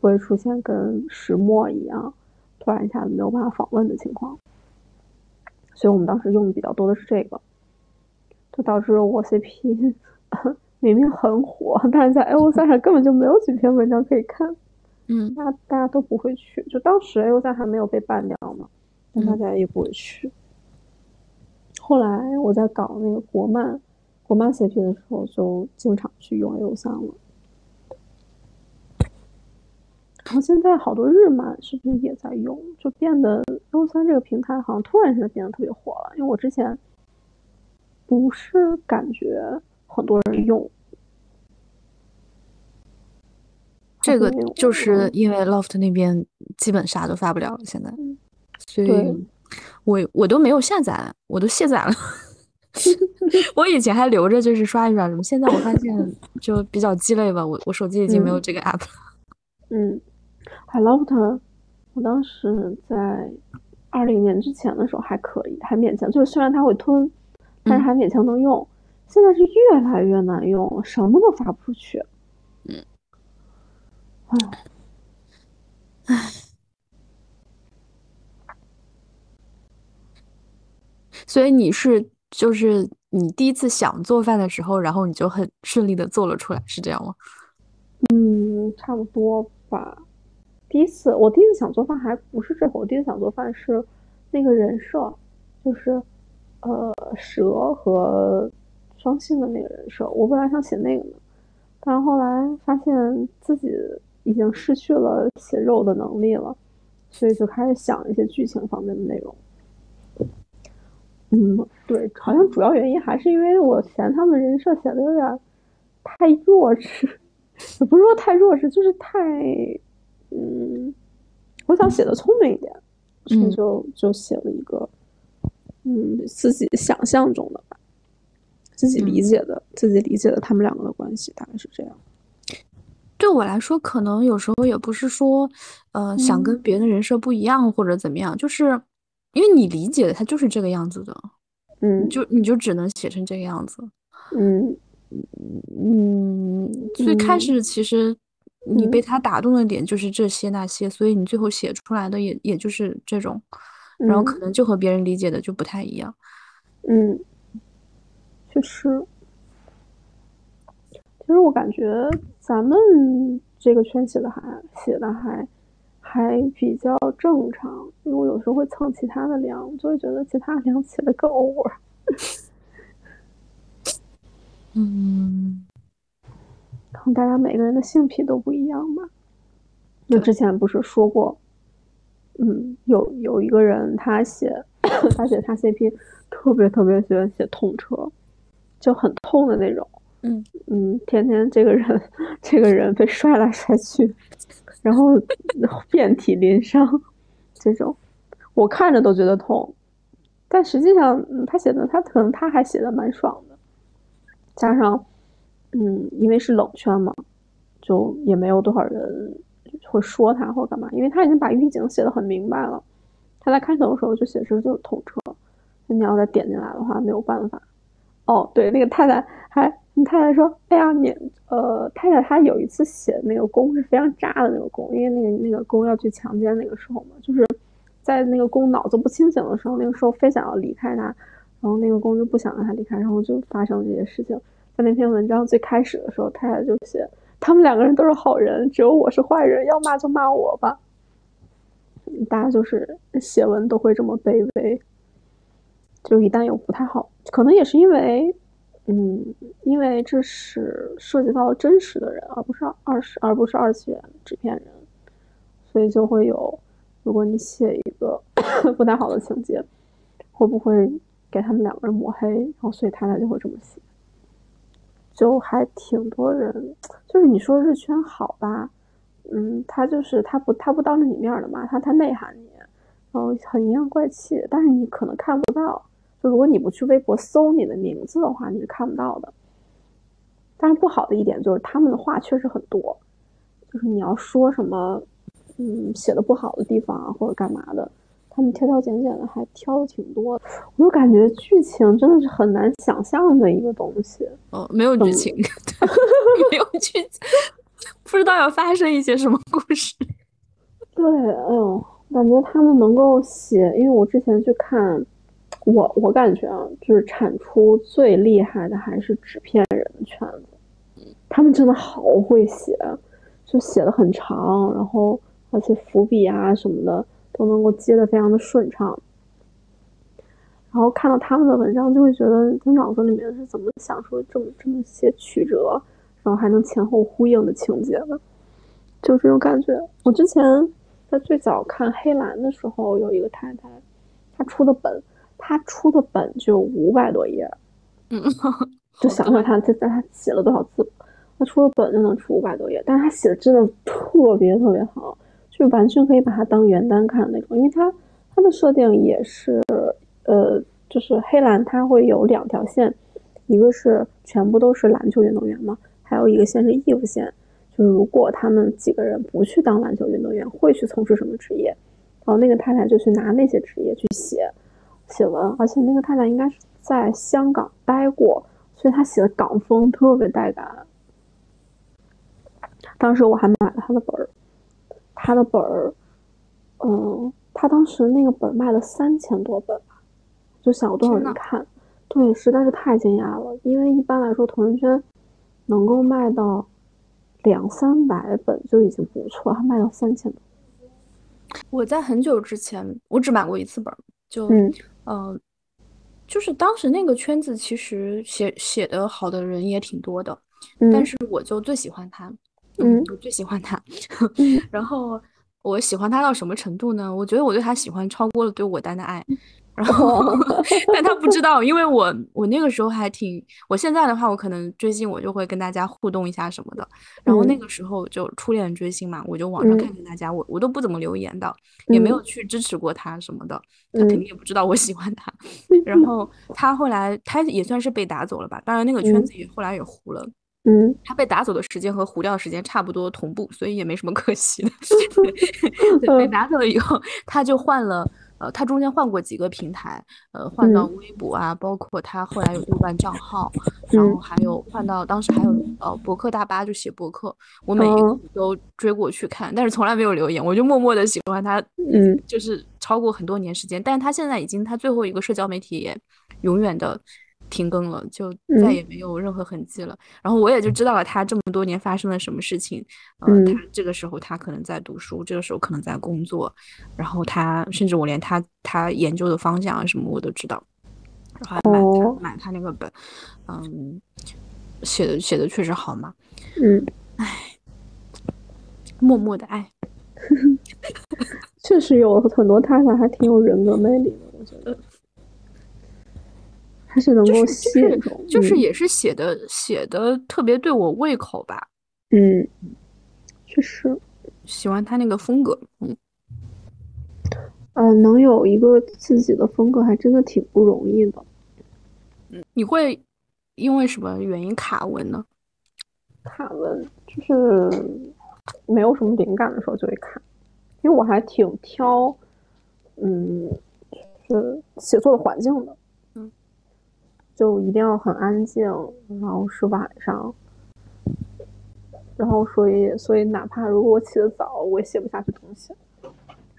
S2: 会出现跟石墨一样突然一下子没有办法访问的情况。所以我们当时用的比较多的是这个，就导致我 CP 明明很火，但是在 A O 三上 根本就没有几篇文章可以看。
S1: 嗯，
S2: 那大家都不会去，就当时 A O 三还没有被 ban 掉嘛，那大家也不会去。后来我在搞那个国漫、国漫 CP 的时候，就经常去用 A O 三了。然后现在好多日漫是不是也在用？就变得 O 三这个平台好像突然现在变得特别火了。因为我之前不是感觉很多人用，
S1: 这个就是因为 Loft 那边基本啥都发不了了，现在，所以。我我都没有下载，我都卸载了。我以前还留着，就是刷一刷什么。现在我发现就比较鸡肋吧。我我手机已经没有这个 app 了。
S2: 嗯，I love her。我当时在二零年之前的时候还可以，还勉强。就是虽然它会吞，但是还勉强能用。现在是越来越难用，什么都发不出去。
S1: 嗯。
S2: 唉。
S1: 所以你是就是你第一次想做饭的时候，然后你就很顺利的做了出来，是这样吗？
S2: 嗯，差不多吧。第一次我第一次想做饭还不是这个，我第一次想做饭是那个人设，就是呃蛇和双性的那个人设。我本来想写那个呢，但后来发现自己已经失去了写肉的能力了，所以就开始想一些剧情方面的内容。嗯，对，好像主要原因还是因为我嫌他们人设写的有点太弱智，也不是说太弱智，就是太，嗯，我想写的聪明一点，所以就就写了一个嗯，自己想象中的吧，自己理解的，自己理解的他们两个的关系大概是这样。
S1: 对我来说，可能有时候也不是说，呃，想跟别人的人设不一样或者怎么样，就是因为你理解的他就是这个样子的，
S2: 嗯，
S1: 就你就只能写成这个样子。
S2: 嗯。
S1: 嗯，最开始其实你被他打动的点就是这些那些，所以你最后写出来的也也就是这种，然后可能就和别人理解的就不太一样。
S2: 嗯，确实。其实我感觉咱们这个圈写的还写的还还比较正常，因为我有时候会蹭其他的粮，就会觉得其他粮写的更 over。
S1: 嗯，
S2: 可能大家每个人的性癖都不一样吧。就之前不是说过，嗯，有有一个人 他写他写他 CP 特别特别喜欢写痛车，就很痛的那种。
S1: 嗯
S2: 嗯，天天这个人，这个人被摔来摔去，然后遍体鳞伤，这种我看着都觉得痛。但实际上，他写的他可能他还写的蛮爽的，加上嗯，因为是冷圈嘛，就也没有多少人会说他或干嘛，因为他已经把狱警写的很明白了。他在开头的时候就写着就是痛车，你要再点进来的话没有办法。哦，对，那个太太还。太太说：“哎呀，你呃，太太她有一次写那个公是非常渣的那个公，因为那个那个公要去强奸那个时候嘛，就是在那个公脑子不清醒的时候，那个时候非想要离开他，然后那个公就不想让他离开，然后就发生这些事情。在那篇文章最开始的时候，太太就写他们两个人都是好人，只有我是坏人，要骂就骂我吧。大家就是写文都会这么卑微，就一旦有不太好，可能也是因为。”嗯，因为这是涉及到真实的人，而不是二十，而不是二次元纸片人，所以就会有，如果你写一个 不太好的情节，会不会给他们两个人抹黑？然后所以太太就会这么写，就还挺多人，就是你说日圈好吧，嗯，他就是他不他不当着你面的嘛，他他内涵你，然后很阴阳怪气，但是你可能看不到。就如果你不去微博搜你的名字的话，你是看不到的。但是不好的一点就是他们的话确实很多，就是你要说什么，嗯，写的不好的地方啊，或者干嘛的，他们挑挑拣拣的还挑的挺多。我就感觉剧情真的是很难想象的一个东西。
S1: 哦，没有剧情，没有剧情，不知道要发生一些什么故事。
S2: 对，哎呦，感觉他们能够写，因为我之前去看。我我感觉啊，就是产出最厉害的还是纸片人的圈子，他们真的好会写，就写的很长，然后而且伏笔啊什么的都能够接的非常的顺畅。然后看到他们的文章，就会觉得他脑子里面是怎么想出这么这么些曲折，然后还能前后呼应的情节的，就这种感觉。我之前在最早看黑兰的时候，有一个太太，她出的本。她出的本就五百多页，
S1: 嗯，
S2: 就想想他他他写了多少字，她出了本就能出五百多页，但是他写的真的特别特别好，就完全可以把它当原单看那种，因为它它的设定也是，呃，就是黑蓝它会有两条线，一个是全部都是篮球运动员嘛，还有一个线是义务线，就是如果他们几个人不去当篮球运动员，会去从事什么职业，然后那个太太就去拿那些职业去写。写文，而且那个太太应该是在香港待过，所以她写的港风特别带感。当时我还买了他的本儿，他的本儿，嗯，他当时那个本卖了三千多本吧，就想有多少人看，对，实在是太惊讶了。因为一般来说，同人圈能够卖到两三百本就已经不错，他卖到三千多。
S1: 我在很久之前，我只买过一次本，就
S2: 嗯。
S1: 嗯，就是当时那个圈子，其实写写的好的人也挺多的，但是我就最喜欢他，
S2: 嗯，
S1: 我最喜欢他。然后我喜欢他到什么程度呢？我觉得我对他喜欢超过了对我丹的爱，然后，但他不知道，因为我我那个时候还挺，我现在的话，我可能追星我就会跟大家互动一下什么的。然后那个时候就初恋追星嘛，我就网上看看大家，我我都不怎么留言的，也没有去支持过他什么的，他肯定也不知道我喜欢他。然后他后来他也算是被打走了吧，当然那个圈子也后来也糊了。
S2: 嗯，
S1: 他被打走的时间和糊掉的时间差不多同步，所以也没什么可惜的。对被打走了以后，他就换了。呃，他中间换过几个平台，呃，换到微博啊，包括他后来有豆瓣账号，然后还有换到当时还有呃博客大巴就写博客，我每一个都追过去看，但是从来没有留言，我就默默的喜欢他，
S2: 嗯，
S1: 就是超过很多年时间，但是他现在已经他最后一个社交媒体也永远的。停更了，就再也没有任何痕迹了。然后我也就知道了他这么多年发生了什么事情。嗯，他这个时候他可能在读书，这个时候可能在工作。然后他甚至我连他他研究的方向啊什么我都知道。然后还买他买他那个本，嗯，写的写的确实好嘛。
S2: 嗯，
S1: 唉，默默的爱，
S2: 确实有很多太太还挺有人格魅力的，我觉得。还是能够
S1: 写，就是也是写的写的特别对我胃口吧。
S2: 嗯，确实
S1: 喜欢他那个风格。嗯，
S2: 呃，能有一个自己的风格，还真的挺不容易的。
S1: 嗯，你会因为什么原因卡文呢？
S2: 卡文就是没有什么灵感的时候就会卡，因为我还挺挑，嗯，是写作的环境的。就一定要很安静，然后是晚上，然后所以所以哪怕如果我起得早，我也写不下去东西，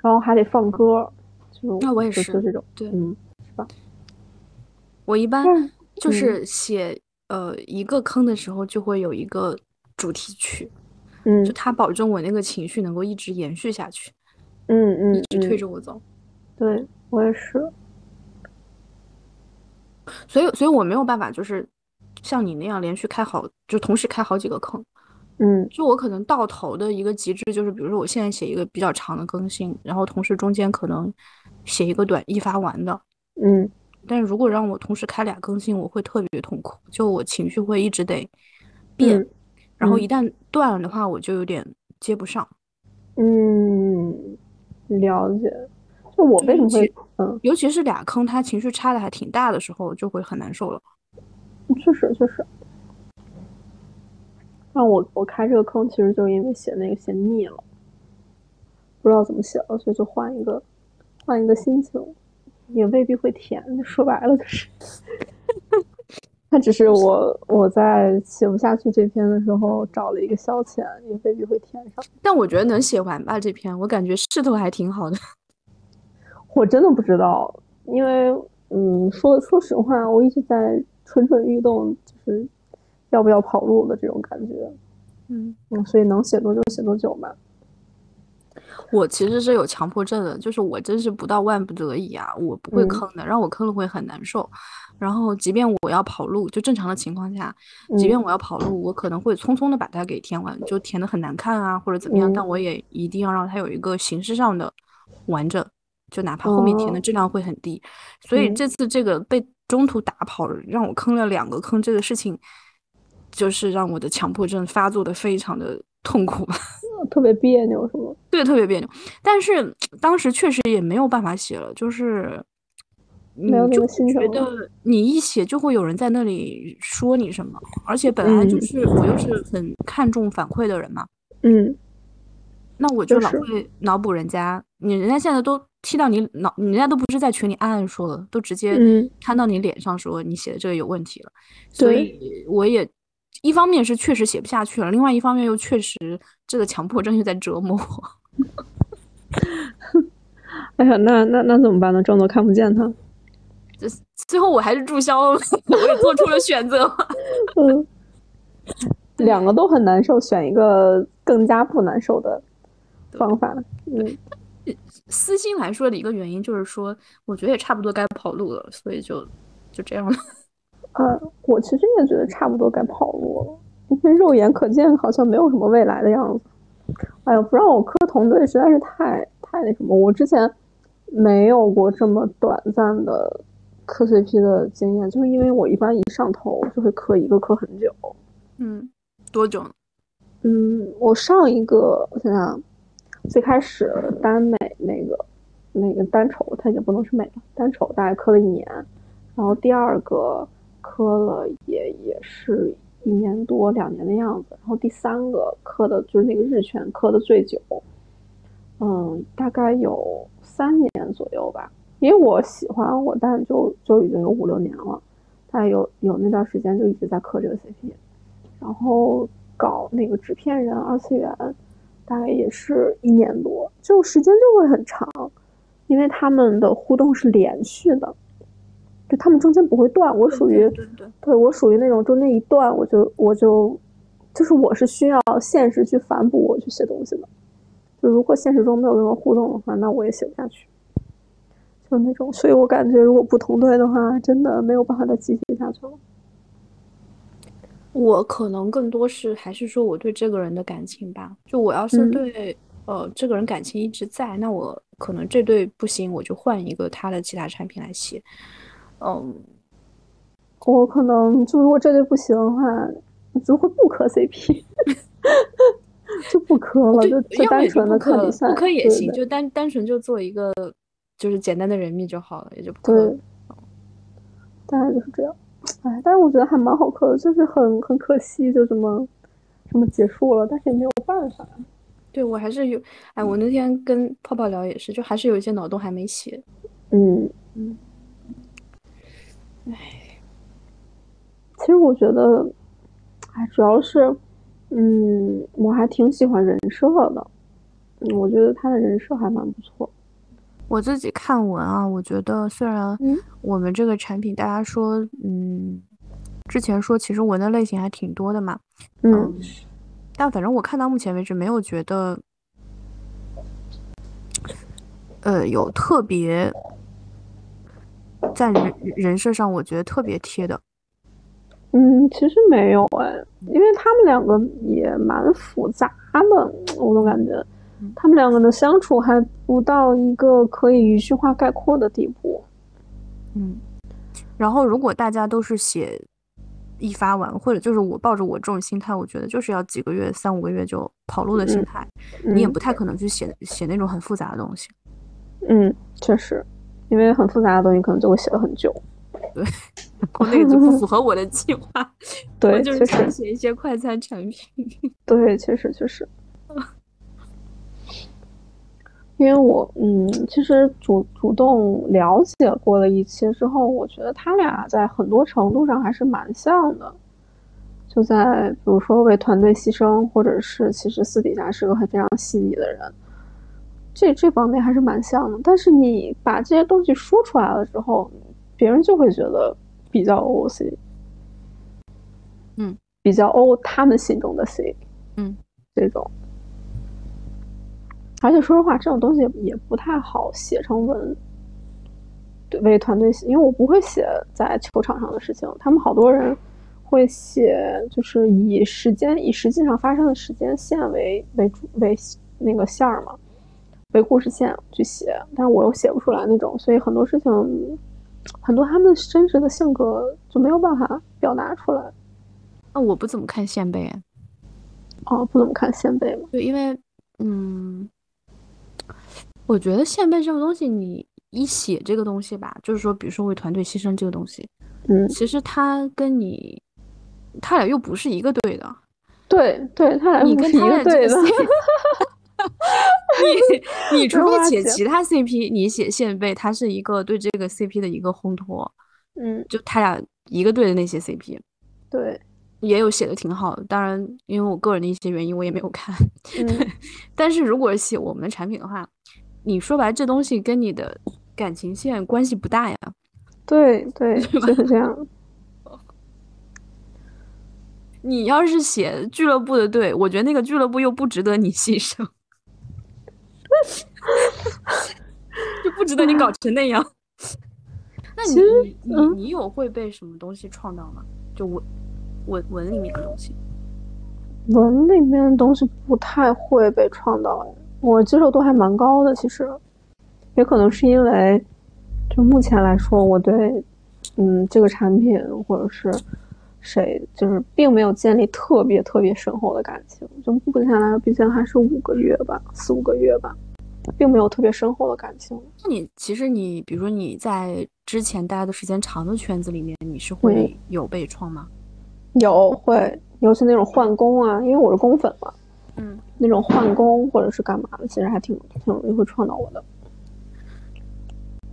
S2: 然后还得放歌，就
S1: 那我也是
S2: 这种，
S1: 对，
S2: 嗯，是吧？
S1: 我一般就是写呃一个坑的时候，就会有一个主题曲，
S2: 嗯，
S1: 就它保证我那个情绪能够一直延续下去，
S2: 嗯嗯，
S1: 一直推着我走，
S2: 对我也是。
S1: 所以，所以我没有办法，就是像你那样连续开好，就同时开好几个坑。
S2: 嗯，
S1: 就我可能到头的一个极致，就是比如说我现在写一个比较长的更新，然后同时中间可能写一个短一发完的。
S2: 嗯，
S1: 但是如果让我同时开俩更新，我会特别痛苦，就我情绪会一直得变，然后一旦断了的话，我就有点接不上。
S2: 嗯，了解。就我为什么会嗯，
S1: 尤其是俩坑，他情绪差的还挺大的时候，就会很难受了。
S2: 确实，确实。那我我开这个坑，其实就是因为写那个写腻了，不知道怎么写了，所以就换一个换一个心情，也未必会甜。说白了就是，他只是我我在写不下去这篇的时候找了一个消遣，也未必会填上。
S1: 但我觉得能写完吧这篇，我感觉势头还挺好的。
S2: 我真的不知道，因为嗯，说说实话，我一直在蠢蠢欲动，就是要不要跑路的这种感觉，
S1: 嗯
S2: 嗯，所以能写多久写多久吧。
S1: 我其实是有强迫症的，就是我真是不到万不得已啊，我不会坑的，让我坑了会很难受。然后，即便我要跑路，就正常的情况下，即便我要跑路，我可能会匆匆的把它给填完，就填的很难看啊，或者怎么样，但我也一定要让它有一个形式上的完整。就哪怕后面填的质量会很低，所以这次这个被中途打跑，让我坑了两个坑，这个事情就是让我的强迫症发作的非常的痛苦，
S2: 特别别扭，是吗？
S1: 对，特别别扭。但是当时确实也没有办法写了，就是
S2: 没有那个心
S1: 情，觉得你一写就会有人在那里说你什么，而且本来就是我又是很看重反馈的人嘛，
S2: 嗯，
S1: 那我就老会脑补人家，你人家现在都。踢到你脑，人家都不是在群里暗暗说了，都直接看到你脸上说你写的这个有问题了。所以我也一方面是确实写不下去了，另外一方面又确实这个强迫症又在折磨我。
S2: 哎呀，那那那怎么办呢？装作看不见他。
S1: 这 最后我还是注销了，我也做出了选择。
S2: 嗯，两个都很难受，选一个更加不难受的方法。嗯。
S1: 私心来说的一个原因就是说，我觉得也差不多该跑路了，所以就就这样了。
S2: 呃，我其实也觉得差不多该跑路了，因为肉眼可见好像没有什么未来的样子。哎呀，不让我磕同队实在是太太那什么。我之前没有过这么短暂的磕 CP 的经验，就是因为我一般一上头就会磕一个磕很久。
S1: 嗯，多久呢？
S2: 嗯，我上一个我想想，最开始耽美那个那个单丑，它已经不能是美了，单丑大概磕了一年，然后第二个磕了也也是一年多两年的样子，然后第三个磕的就是那个日圈磕的最久，嗯，大概有三年左右吧，因为我喜欢我但就就已经有五六年了，大概有有那段时间就一直在磕这个 CP，然后。搞那个纸片人二次元，大概也是一年多，就时间就会很长，因为他们的互动是连续的，就他们中间不会断。我属于
S1: 对
S2: 我属于那种中间一断我就我就就是我是需要现实去反哺我去写东西的，就如果现实中没有任何互动的话，那我也写不下去，就那种。所以我感觉如果不同队的话，真的没有办法再继续下去了。
S1: 我可能更多是还是说我对这个人的感情吧。就我要是对呃这个人感情一直在，那我可能这对不行，我就换一个他的其他产品来写。嗯，
S2: 我可能就如果这对不行的话，就会不磕 CP，就不磕了，就就单纯的
S1: 磕
S2: 比赛，
S1: 不磕也行，就单单纯就做一个就是简单的人蜜就好了，也就不磕。
S2: 大概就是这样。哎，但是我觉得还蛮好磕的，就是很很可惜，就这么这么结束了，但是也没有办法。
S1: 对我还是有，哎，我那天跟泡泡聊也是，就还是有一些脑洞还没写。
S2: 嗯
S1: 嗯。哎，
S2: 其实我觉得，哎，主要是，嗯，我还挺喜欢人设的，嗯，我觉得他的人设还蛮不错。
S1: 我自己看文啊，我觉得虽然我们这个产品，大家说，嗯，之前说其实文的类型还挺多的嘛，
S2: 嗯，
S1: 但反正我看到目前为止没有觉得，呃，有特别在人人设上我觉得特别贴的。
S2: 嗯，其实没有哎，因为他们两个也蛮复杂的，我都感觉。他们两个的相处还不到一个可以一句话概括的地步。
S1: 嗯，然后如果大家都是写一发完，或者就是我抱着我这种心态，我觉得就是要几个月、三五个月就跑路的心态，你也不太可能去写写那种很复杂的东西。
S2: 嗯，确实，因为很复杂的东西可能就会写了很久。
S1: 对，我那个就不符合我的计划。
S2: 对，
S1: 就是想写一些快餐产品。
S2: 对，确实确实。因为我嗯，其实主主动了解过了一些之后，我觉得他俩在很多程度上还是蛮像的。就在比如说为团队牺牲，或者是其实私底下是个很非常细腻的人，这这方面还是蛮像的。但是你把这些东西说出来了之后，别人就会觉得比较 O C，
S1: 嗯，
S2: 比较 O 他们心中的 C，
S1: 嗯，
S2: 这种。而且说实话，这种东西也不太好写成文。对，为团队写，因为我不会写在球场上的事情。他们好多人会写，就是以时间、以实际上发生的时间线为为主为那个线儿嘛，为故事线去写。但是我又写不出来那种，所以很多事情，很多他们真实的性格就没有办法表达出来。
S1: 那我不怎么看线背。
S2: 哦，不怎么看线背吗？
S1: 对，因为嗯。我觉得线背这个东西，你一写这个东西吧，就是说，比如说为团队牺牲这个东西，
S2: 嗯，
S1: 其实他跟你，他俩又不是一个队的，
S2: 对，对他俩
S1: 你跟他
S2: 的队的，
S1: 你你除非写 其他 CP，你写线背，他是一个对这个 CP 的一个烘托，
S2: 嗯，
S1: 就他俩一个队的那些 CP，
S2: 对，
S1: 也有写的挺好的，当然，因为我个人的一些原因，我也没有看，
S2: 嗯，
S1: 但是如果写我们的产品的话。你说白，这东西跟你的感情线关系不大呀。
S2: 对对，就是这样。
S1: 你要是写俱乐部的队，我觉得那个俱乐部又不值得你牺牲，就不值得你搞成那样。那你你你有会被什么东西创到吗？就文文文里面的东西，
S2: 文里面的东西不太会被创到哎。我接受度还蛮高的，其实，也可能是因为，就目前来说，我对，嗯，这个产品或者是谁，就是并没有建立特别特别深厚的感情。就目前来说，毕竟还是五个月吧，四五个月吧，并没有特别深厚的感情。
S1: 那你其实你，比如说你在之前待的时间长的圈子里面，你是会有被创吗？
S2: 有会，尤其那种换工啊，因为我是工粉嘛。
S1: 嗯，
S2: 那种换工或者是干嘛的，其实还挺挺容易会创到我的，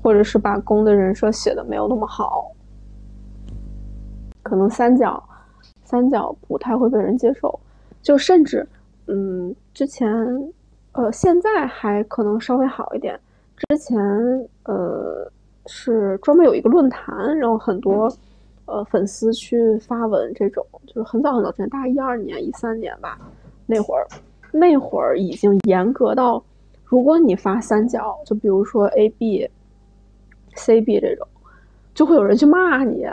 S2: 或者是把工的人设写的没有那么好，可能三角三角不太会被人接受，就甚至嗯，之前呃现在还可能稍微好一点，之前呃是专门有一个论坛，然后很多呃粉丝去发文，这种就是很早很早之前，大概一二年一三年吧。那会儿，那会儿已经严格到，如果你发三角，就比如说 A B、C B 这种，就会有人去骂你，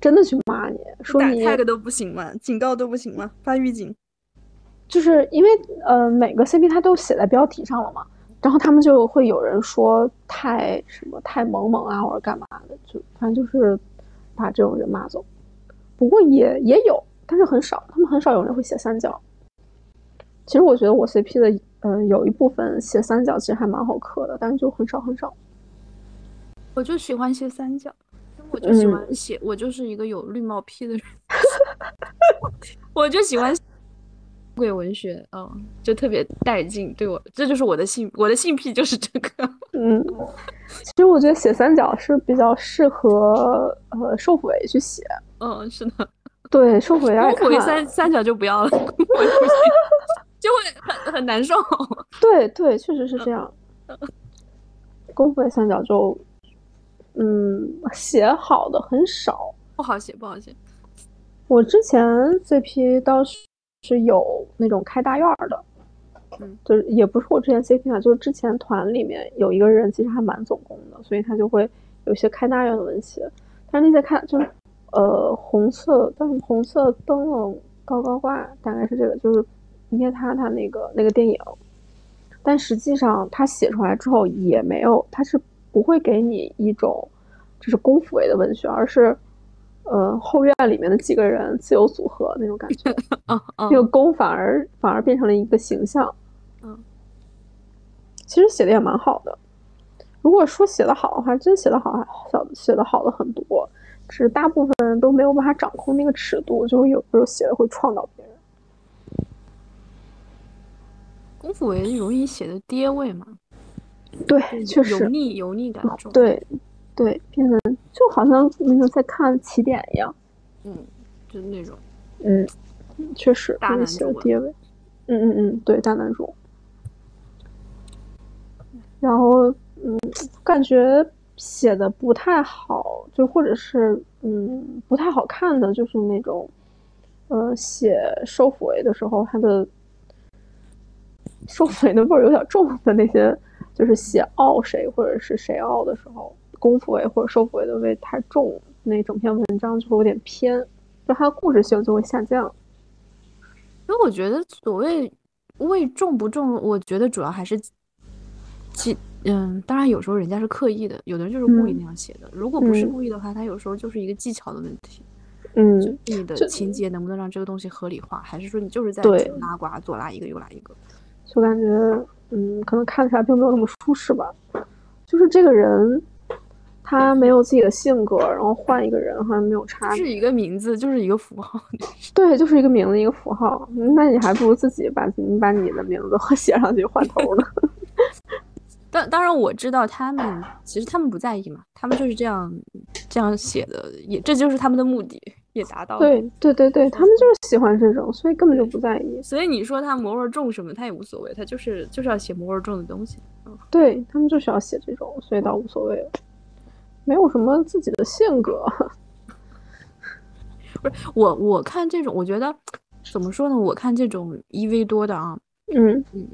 S2: 真的去骂你，说你
S1: tag 都不行吗？警告都不行吗？发预警？
S2: 就是因为呃，每个 C B 它都写在标题上了嘛，然后他们就会有人说太什么太萌萌啊，或者干嘛的，就反正就是把这种人骂走。不过也也有，但是很少，他们很少有人会写三角。其实我觉得我 CP 的，嗯，有一部分写三角其实还蛮好磕的，但是就很少很少。
S1: 我就喜欢写三角，我就喜欢写，我就是一个有绿帽癖的人。我就喜欢鬼文学，嗯，就特别带劲。对我，这就是我的性，我的性癖就是这个。
S2: 嗯，其实我觉得写三角是比较适合呃受鬼去写。
S1: 嗯，是的。
S2: 对，瘦腹围爱看。
S1: 三三角就不要了。就会很很难受。
S2: 对对，确实是这样。功夫三角就，嗯，写好的很少，
S1: 不好写，不好写。
S2: 我之前 CP 倒是是有那种开大院的，
S1: 嗯，
S2: 就是也不是我之前 CP 啊，就是之前团里面有一个人其实还蛮总攻的，所以他就会有些开大院的文写。但是那些开就是呃红色，但是红色灯笼高高挂，大概是这个，就是。捏他他那个那个电影，但实际上他写出来之后也没有，他是不会给你一种就是功夫味的文学，而是呃后院里面的几个人自由组合那种感觉。那个功反而反而变成了一个形象。
S1: 嗯，
S2: 其实写的也蛮好的。如果说写的好的话，真写的好，小写的好的很多，只是大部分人都没有办法掌控那个尺度，就会有时候写的会创到别人。
S1: 功夫为容易写的爹味嘛？
S2: 对，确实
S1: 油腻油腻感重。
S2: 对，对，变得就好像那个在看起点一样。
S1: 嗯，就是那种。
S2: 嗯，确实。
S1: 大男主
S2: 爹味。嗯嗯嗯，对，大男主。然后，嗯，感觉写的不太好，就或者是嗯不太好看的，就是那种，呃，写收腹围的时候，他的。收尾的味儿有点重的那些，就是写傲谁或者是谁傲的时候，功夫味或者收腹味的味太重，那整篇文章就会有点偏，就它的故事性就会下降。
S1: 因为我觉得所谓味重不重，我觉得主要还是，其嗯，当然有时候人家是刻意的，有的人就是故意那样写的。如果不是故意的话，他有时候就是一个技巧的问题。
S2: 嗯，
S1: 就你的情节能不能让这个东西合理化，还是说你就是在拉呱，左拉一个右拉一个？
S2: 就感觉，嗯，可能看起来并没有那么舒适吧。就是这个人，他没有自己的性格，然后换一个人好像没有差。
S1: 是一个名字，就是一个符号。
S2: 对，就是一个名字，一个符号。那你还不如自己把你把你的名字写上去换头呢。
S1: 当当然，我知道他们其实他们不在意嘛，他们就是这样这样写的，也这就是他们的目的。也达到了，
S2: 对对对对，他们就是喜欢这种，所以根本就不在意。
S1: 所以你说他魔味重什么，他也无所谓，他就是就是要写魔味重的东西。嗯，
S2: 对他们就是要写这种，所以倒无所谓了，没有什么自己的性格。
S1: 不是我，我看这种，我觉得怎么说呢？我看这种一 v 多的啊，
S2: 嗯
S1: 嗯，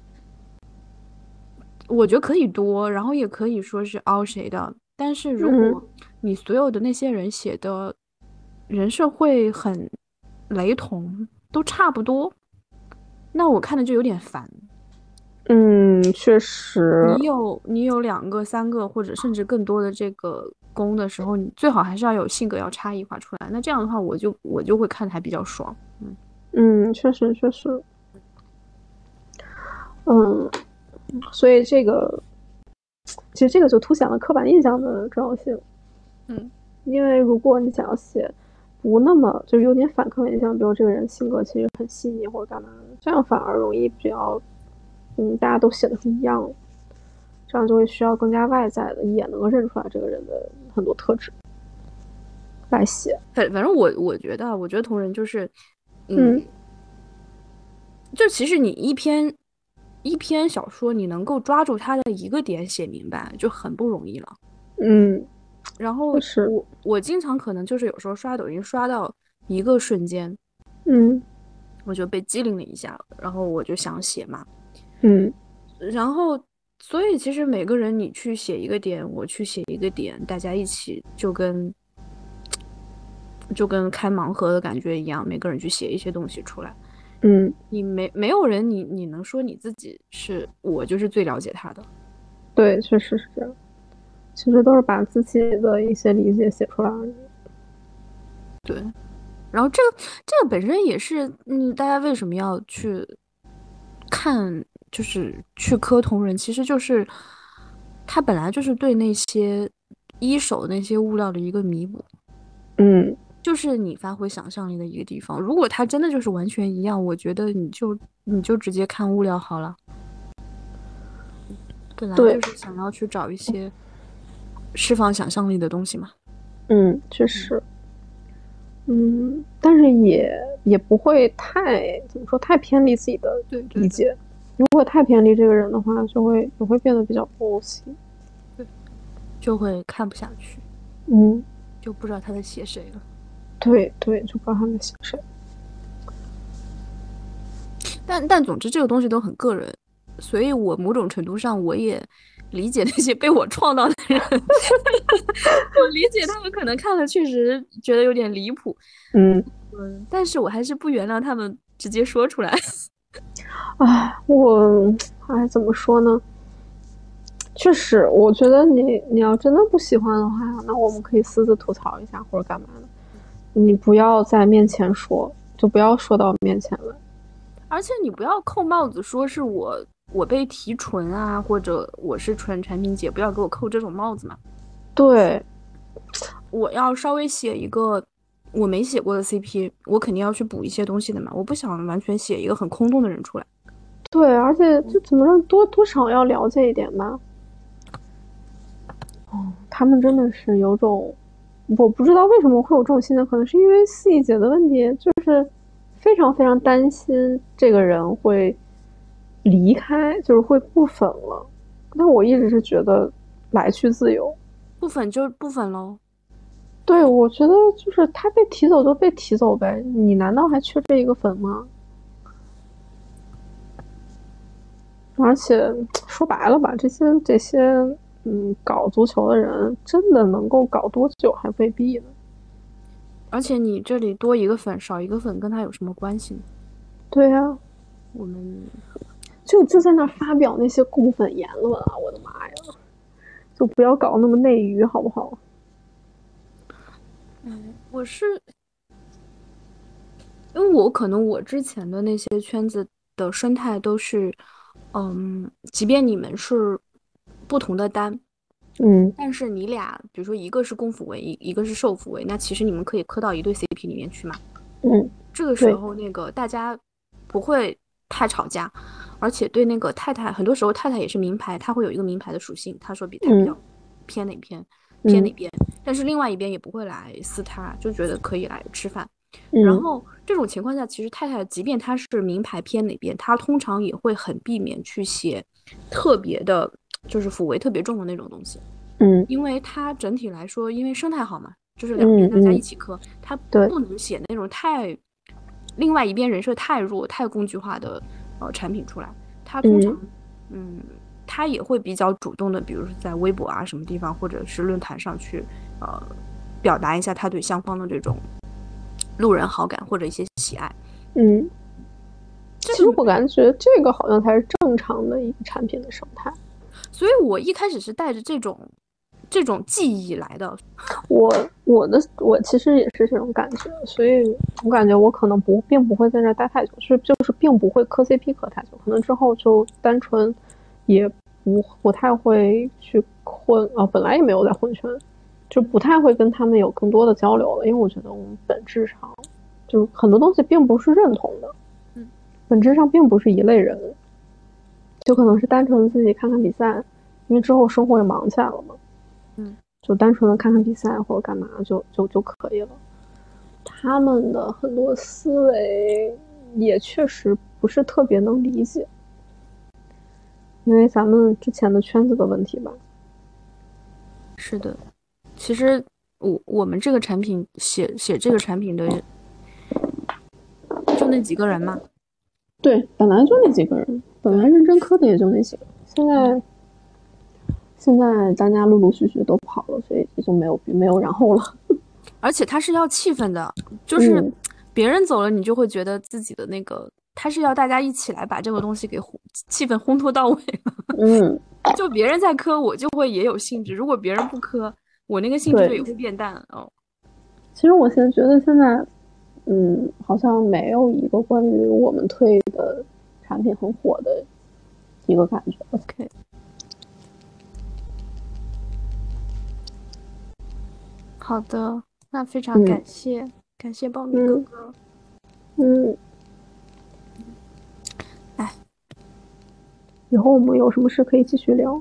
S1: 我觉得可以多，然后也可以说是凹谁的，但是如果你所有的那些人写的。人设会很雷同，都差不多，那我看的就有点烦。
S2: 嗯，确实。
S1: 你有你有两个、三个或者甚至更多的这个宫的时候，你最好还是要有性格要差异化出来。那这样的话，我就我就会看的还比较爽。
S2: 嗯嗯，确实确实。嗯，所以这个其实这个就凸显了刻板印象的重要性。
S1: 嗯，
S2: 因为如果你想要写不那么就是有点反刻板印象，比如这个人性格其实很细腻或者干嘛的，这样反而容易比较嗯大家都写的不一样的，这样就会需要更加外在的，也能够认出来这个人的很多特质来写。
S1: 反反正我我觉得，我觉得同人就是嗯，就其实你一篇。一篇小说，你能够抓住他的一个点写明白，就很不容易了。
S2: 嗯，
S1: 然后
S2: 是
S1: 我我经常可能就是有时候刷抖音刷到一个瞬间，
S2: 嗯，
S1: 我就被机灵了一下，然后我就想写嘛，
S2: 嗯，
S1: 然后所以其实每个人你去写一个点，我去写一个点，大家一起就跟就跟开盲盒的感觉一样，每个人去写一些东西出来。
S2: 嗯，
S1: 你没没有人，你你能说你自己是我就是最了解他的？
S2: 对，确实是这样。其实都是把自己的一些理解写出来而已。
S1: 对，然后这个这个本身也是，嗯，大家为什么要去看，就是去磕同人，其实就是他本来就是对那些一手那些物料的一个弥补。
S2: 嗯。
S1: 就是你发挥想象力的一个地方。如果它真的就是完全一样，我觉得你就你就直接看物料好了。本来就是想要去找一些释放想象力的东西嘛。
S2: 嗯，确实。嗯，但是也也不会太怎么说太偏离自己的理解。如果太偏离这个人的话，就会也会变得比较不行。
S1: 对，就会看不下去。
S2: 嗯，
S1: 就不知道他在写谁了。
S2: 对对，就不知道他在写谁。
S1: 但但总之，这个东西都很个人，所以我某种程度上我也理解那些被我创到的人。我理解他们可能看了确实觉得有点离谱，
S2: 嗯
S1: 嗯，但是我还是不原谅他们直接说出来。
S2: 哎，我哎怎么说呢？确实，我觉得你你要真的不喜欢的话，那我们可以私自吐槽一下或者干嘛的。你不要在面前说，就不要说到面前来。
S1: 而且你不要扣帽子，说是我我被提纯啊，或者我是纯产品姐，不要给我扣这种帽子嘛。
S2: 对，
S1: 我要稍微写一个我没写过的 CP，我肯定要去补一些东西的嘛。我不想完全写一个很空洞的人出来。
S2: 对，而且就怎么让，多多少要了解一点吧。哦，他们真的是有种。我不知道为什么会有这种心情，可能是因为细节的问题，就是非常非常担心这个人会离开，就是会不粉了。但我一直是觉得来去自由，
S1: 不粉就不粉喽。
S2: 对，我觉得就是他被提走就被提走呗，你难道还缺这一个粉吗？而且说白了吧，这些这些。嗯，搞足球的人真的能够搞多久还未必呢。
S1: 而且你这里多一个粉少一个粉，跟他有什么关系呢？
S2: 对呀，
S1: 我们
S2: 就就在那发表那些共粉言论啊！我的妈呀，就不要搞那么内娱好不好？
S1: 嗯，我是因为我可能我之前的那些圈子的生态都是，嗯，即便你们是。不同的单，
S2: 嗯，
S1: 但是你俩，比如说一个是公辅位，一一个是受辅位，那其实你们可以磕到一对 CP 里面去嘛。
S2: 嗯，
S1: 这个时候那个大家不会太吵架，而且对那个太太，很多时候太太也是名牌，他会有一个名牌的属性，他说比他比较偏哪偏偏哪边，但是另外一边也不会来撕他，就觉得可以来吃饭。然后这种情况下，其实太太即便他是名牌偏哪边，他通常也会很避免去写特别的。就是抚慰特别重的那种东西，
S2: 嗯，
S1: 因为她整体来说，因为生态好嘛，就是两边大家一起磕，她不能写那种太，另外一边人设太弱、太工具化的呃产品出来。他通常，嗯，他也会比较主动的，比如说在微博啊什么地方，或者是论坛上去，呃，表达一下他对相方的这种路人好感或者一些喜爱，
S2: 嗯。其实我感觉这个好像才是正常的一个产品的生态。
S1: 所以我一开始是带着这种这种记忆来的。
S2: 我我的我其实也是这种感觉，所以我感觉我可能不并不会在这待太久，是就是并不会磕 CP 磕太久，可能之后就单纯也不不太会去混啊，本来也没有在混圈，就不太会跟他们有更多的交流了，因为我觉得我们本质上就很多东西并不是认同的，
S1: 嗯，
S2: 本质上并不是一类人。就可能是单纯的自己看看比赛，因为之后生活也忙起来了嘛，
S1: 嗯，
S2: 就单纯的看看比赛或者干嘛就就就可以了。他们的很多思维也确实不是特别能理解，因为咱们之前的圈子的问题吧。
S1: 是的，其实我我们这个产品写写这个产品的就那几个人嘛。
S2: 对，本来就那几个人。本来认真磕的也就那几个，现在现在大家陆陆续续都跑了，所以就没有没有然后了。
S1: 而且他是要气氛的，就是别人走了，你就会觉得自己的那个，他是要大家一起来把这个东西给气氛烘托到位。
S2: 嗯，
S1: 就别人在磕，我就会也有兴致；如果别人不磕，我那个兴致就也会变淡。哦，
S2: 其实我现在觉得现在，嗯，好像没有一个关于我们退的。产品很火的一个感觉。
S1: OK，好的，那非常感谢，感谢爆米哥哥。
S2: 嗯，
S1: 哎，
S2: 以后我们有什么事可以继续聊。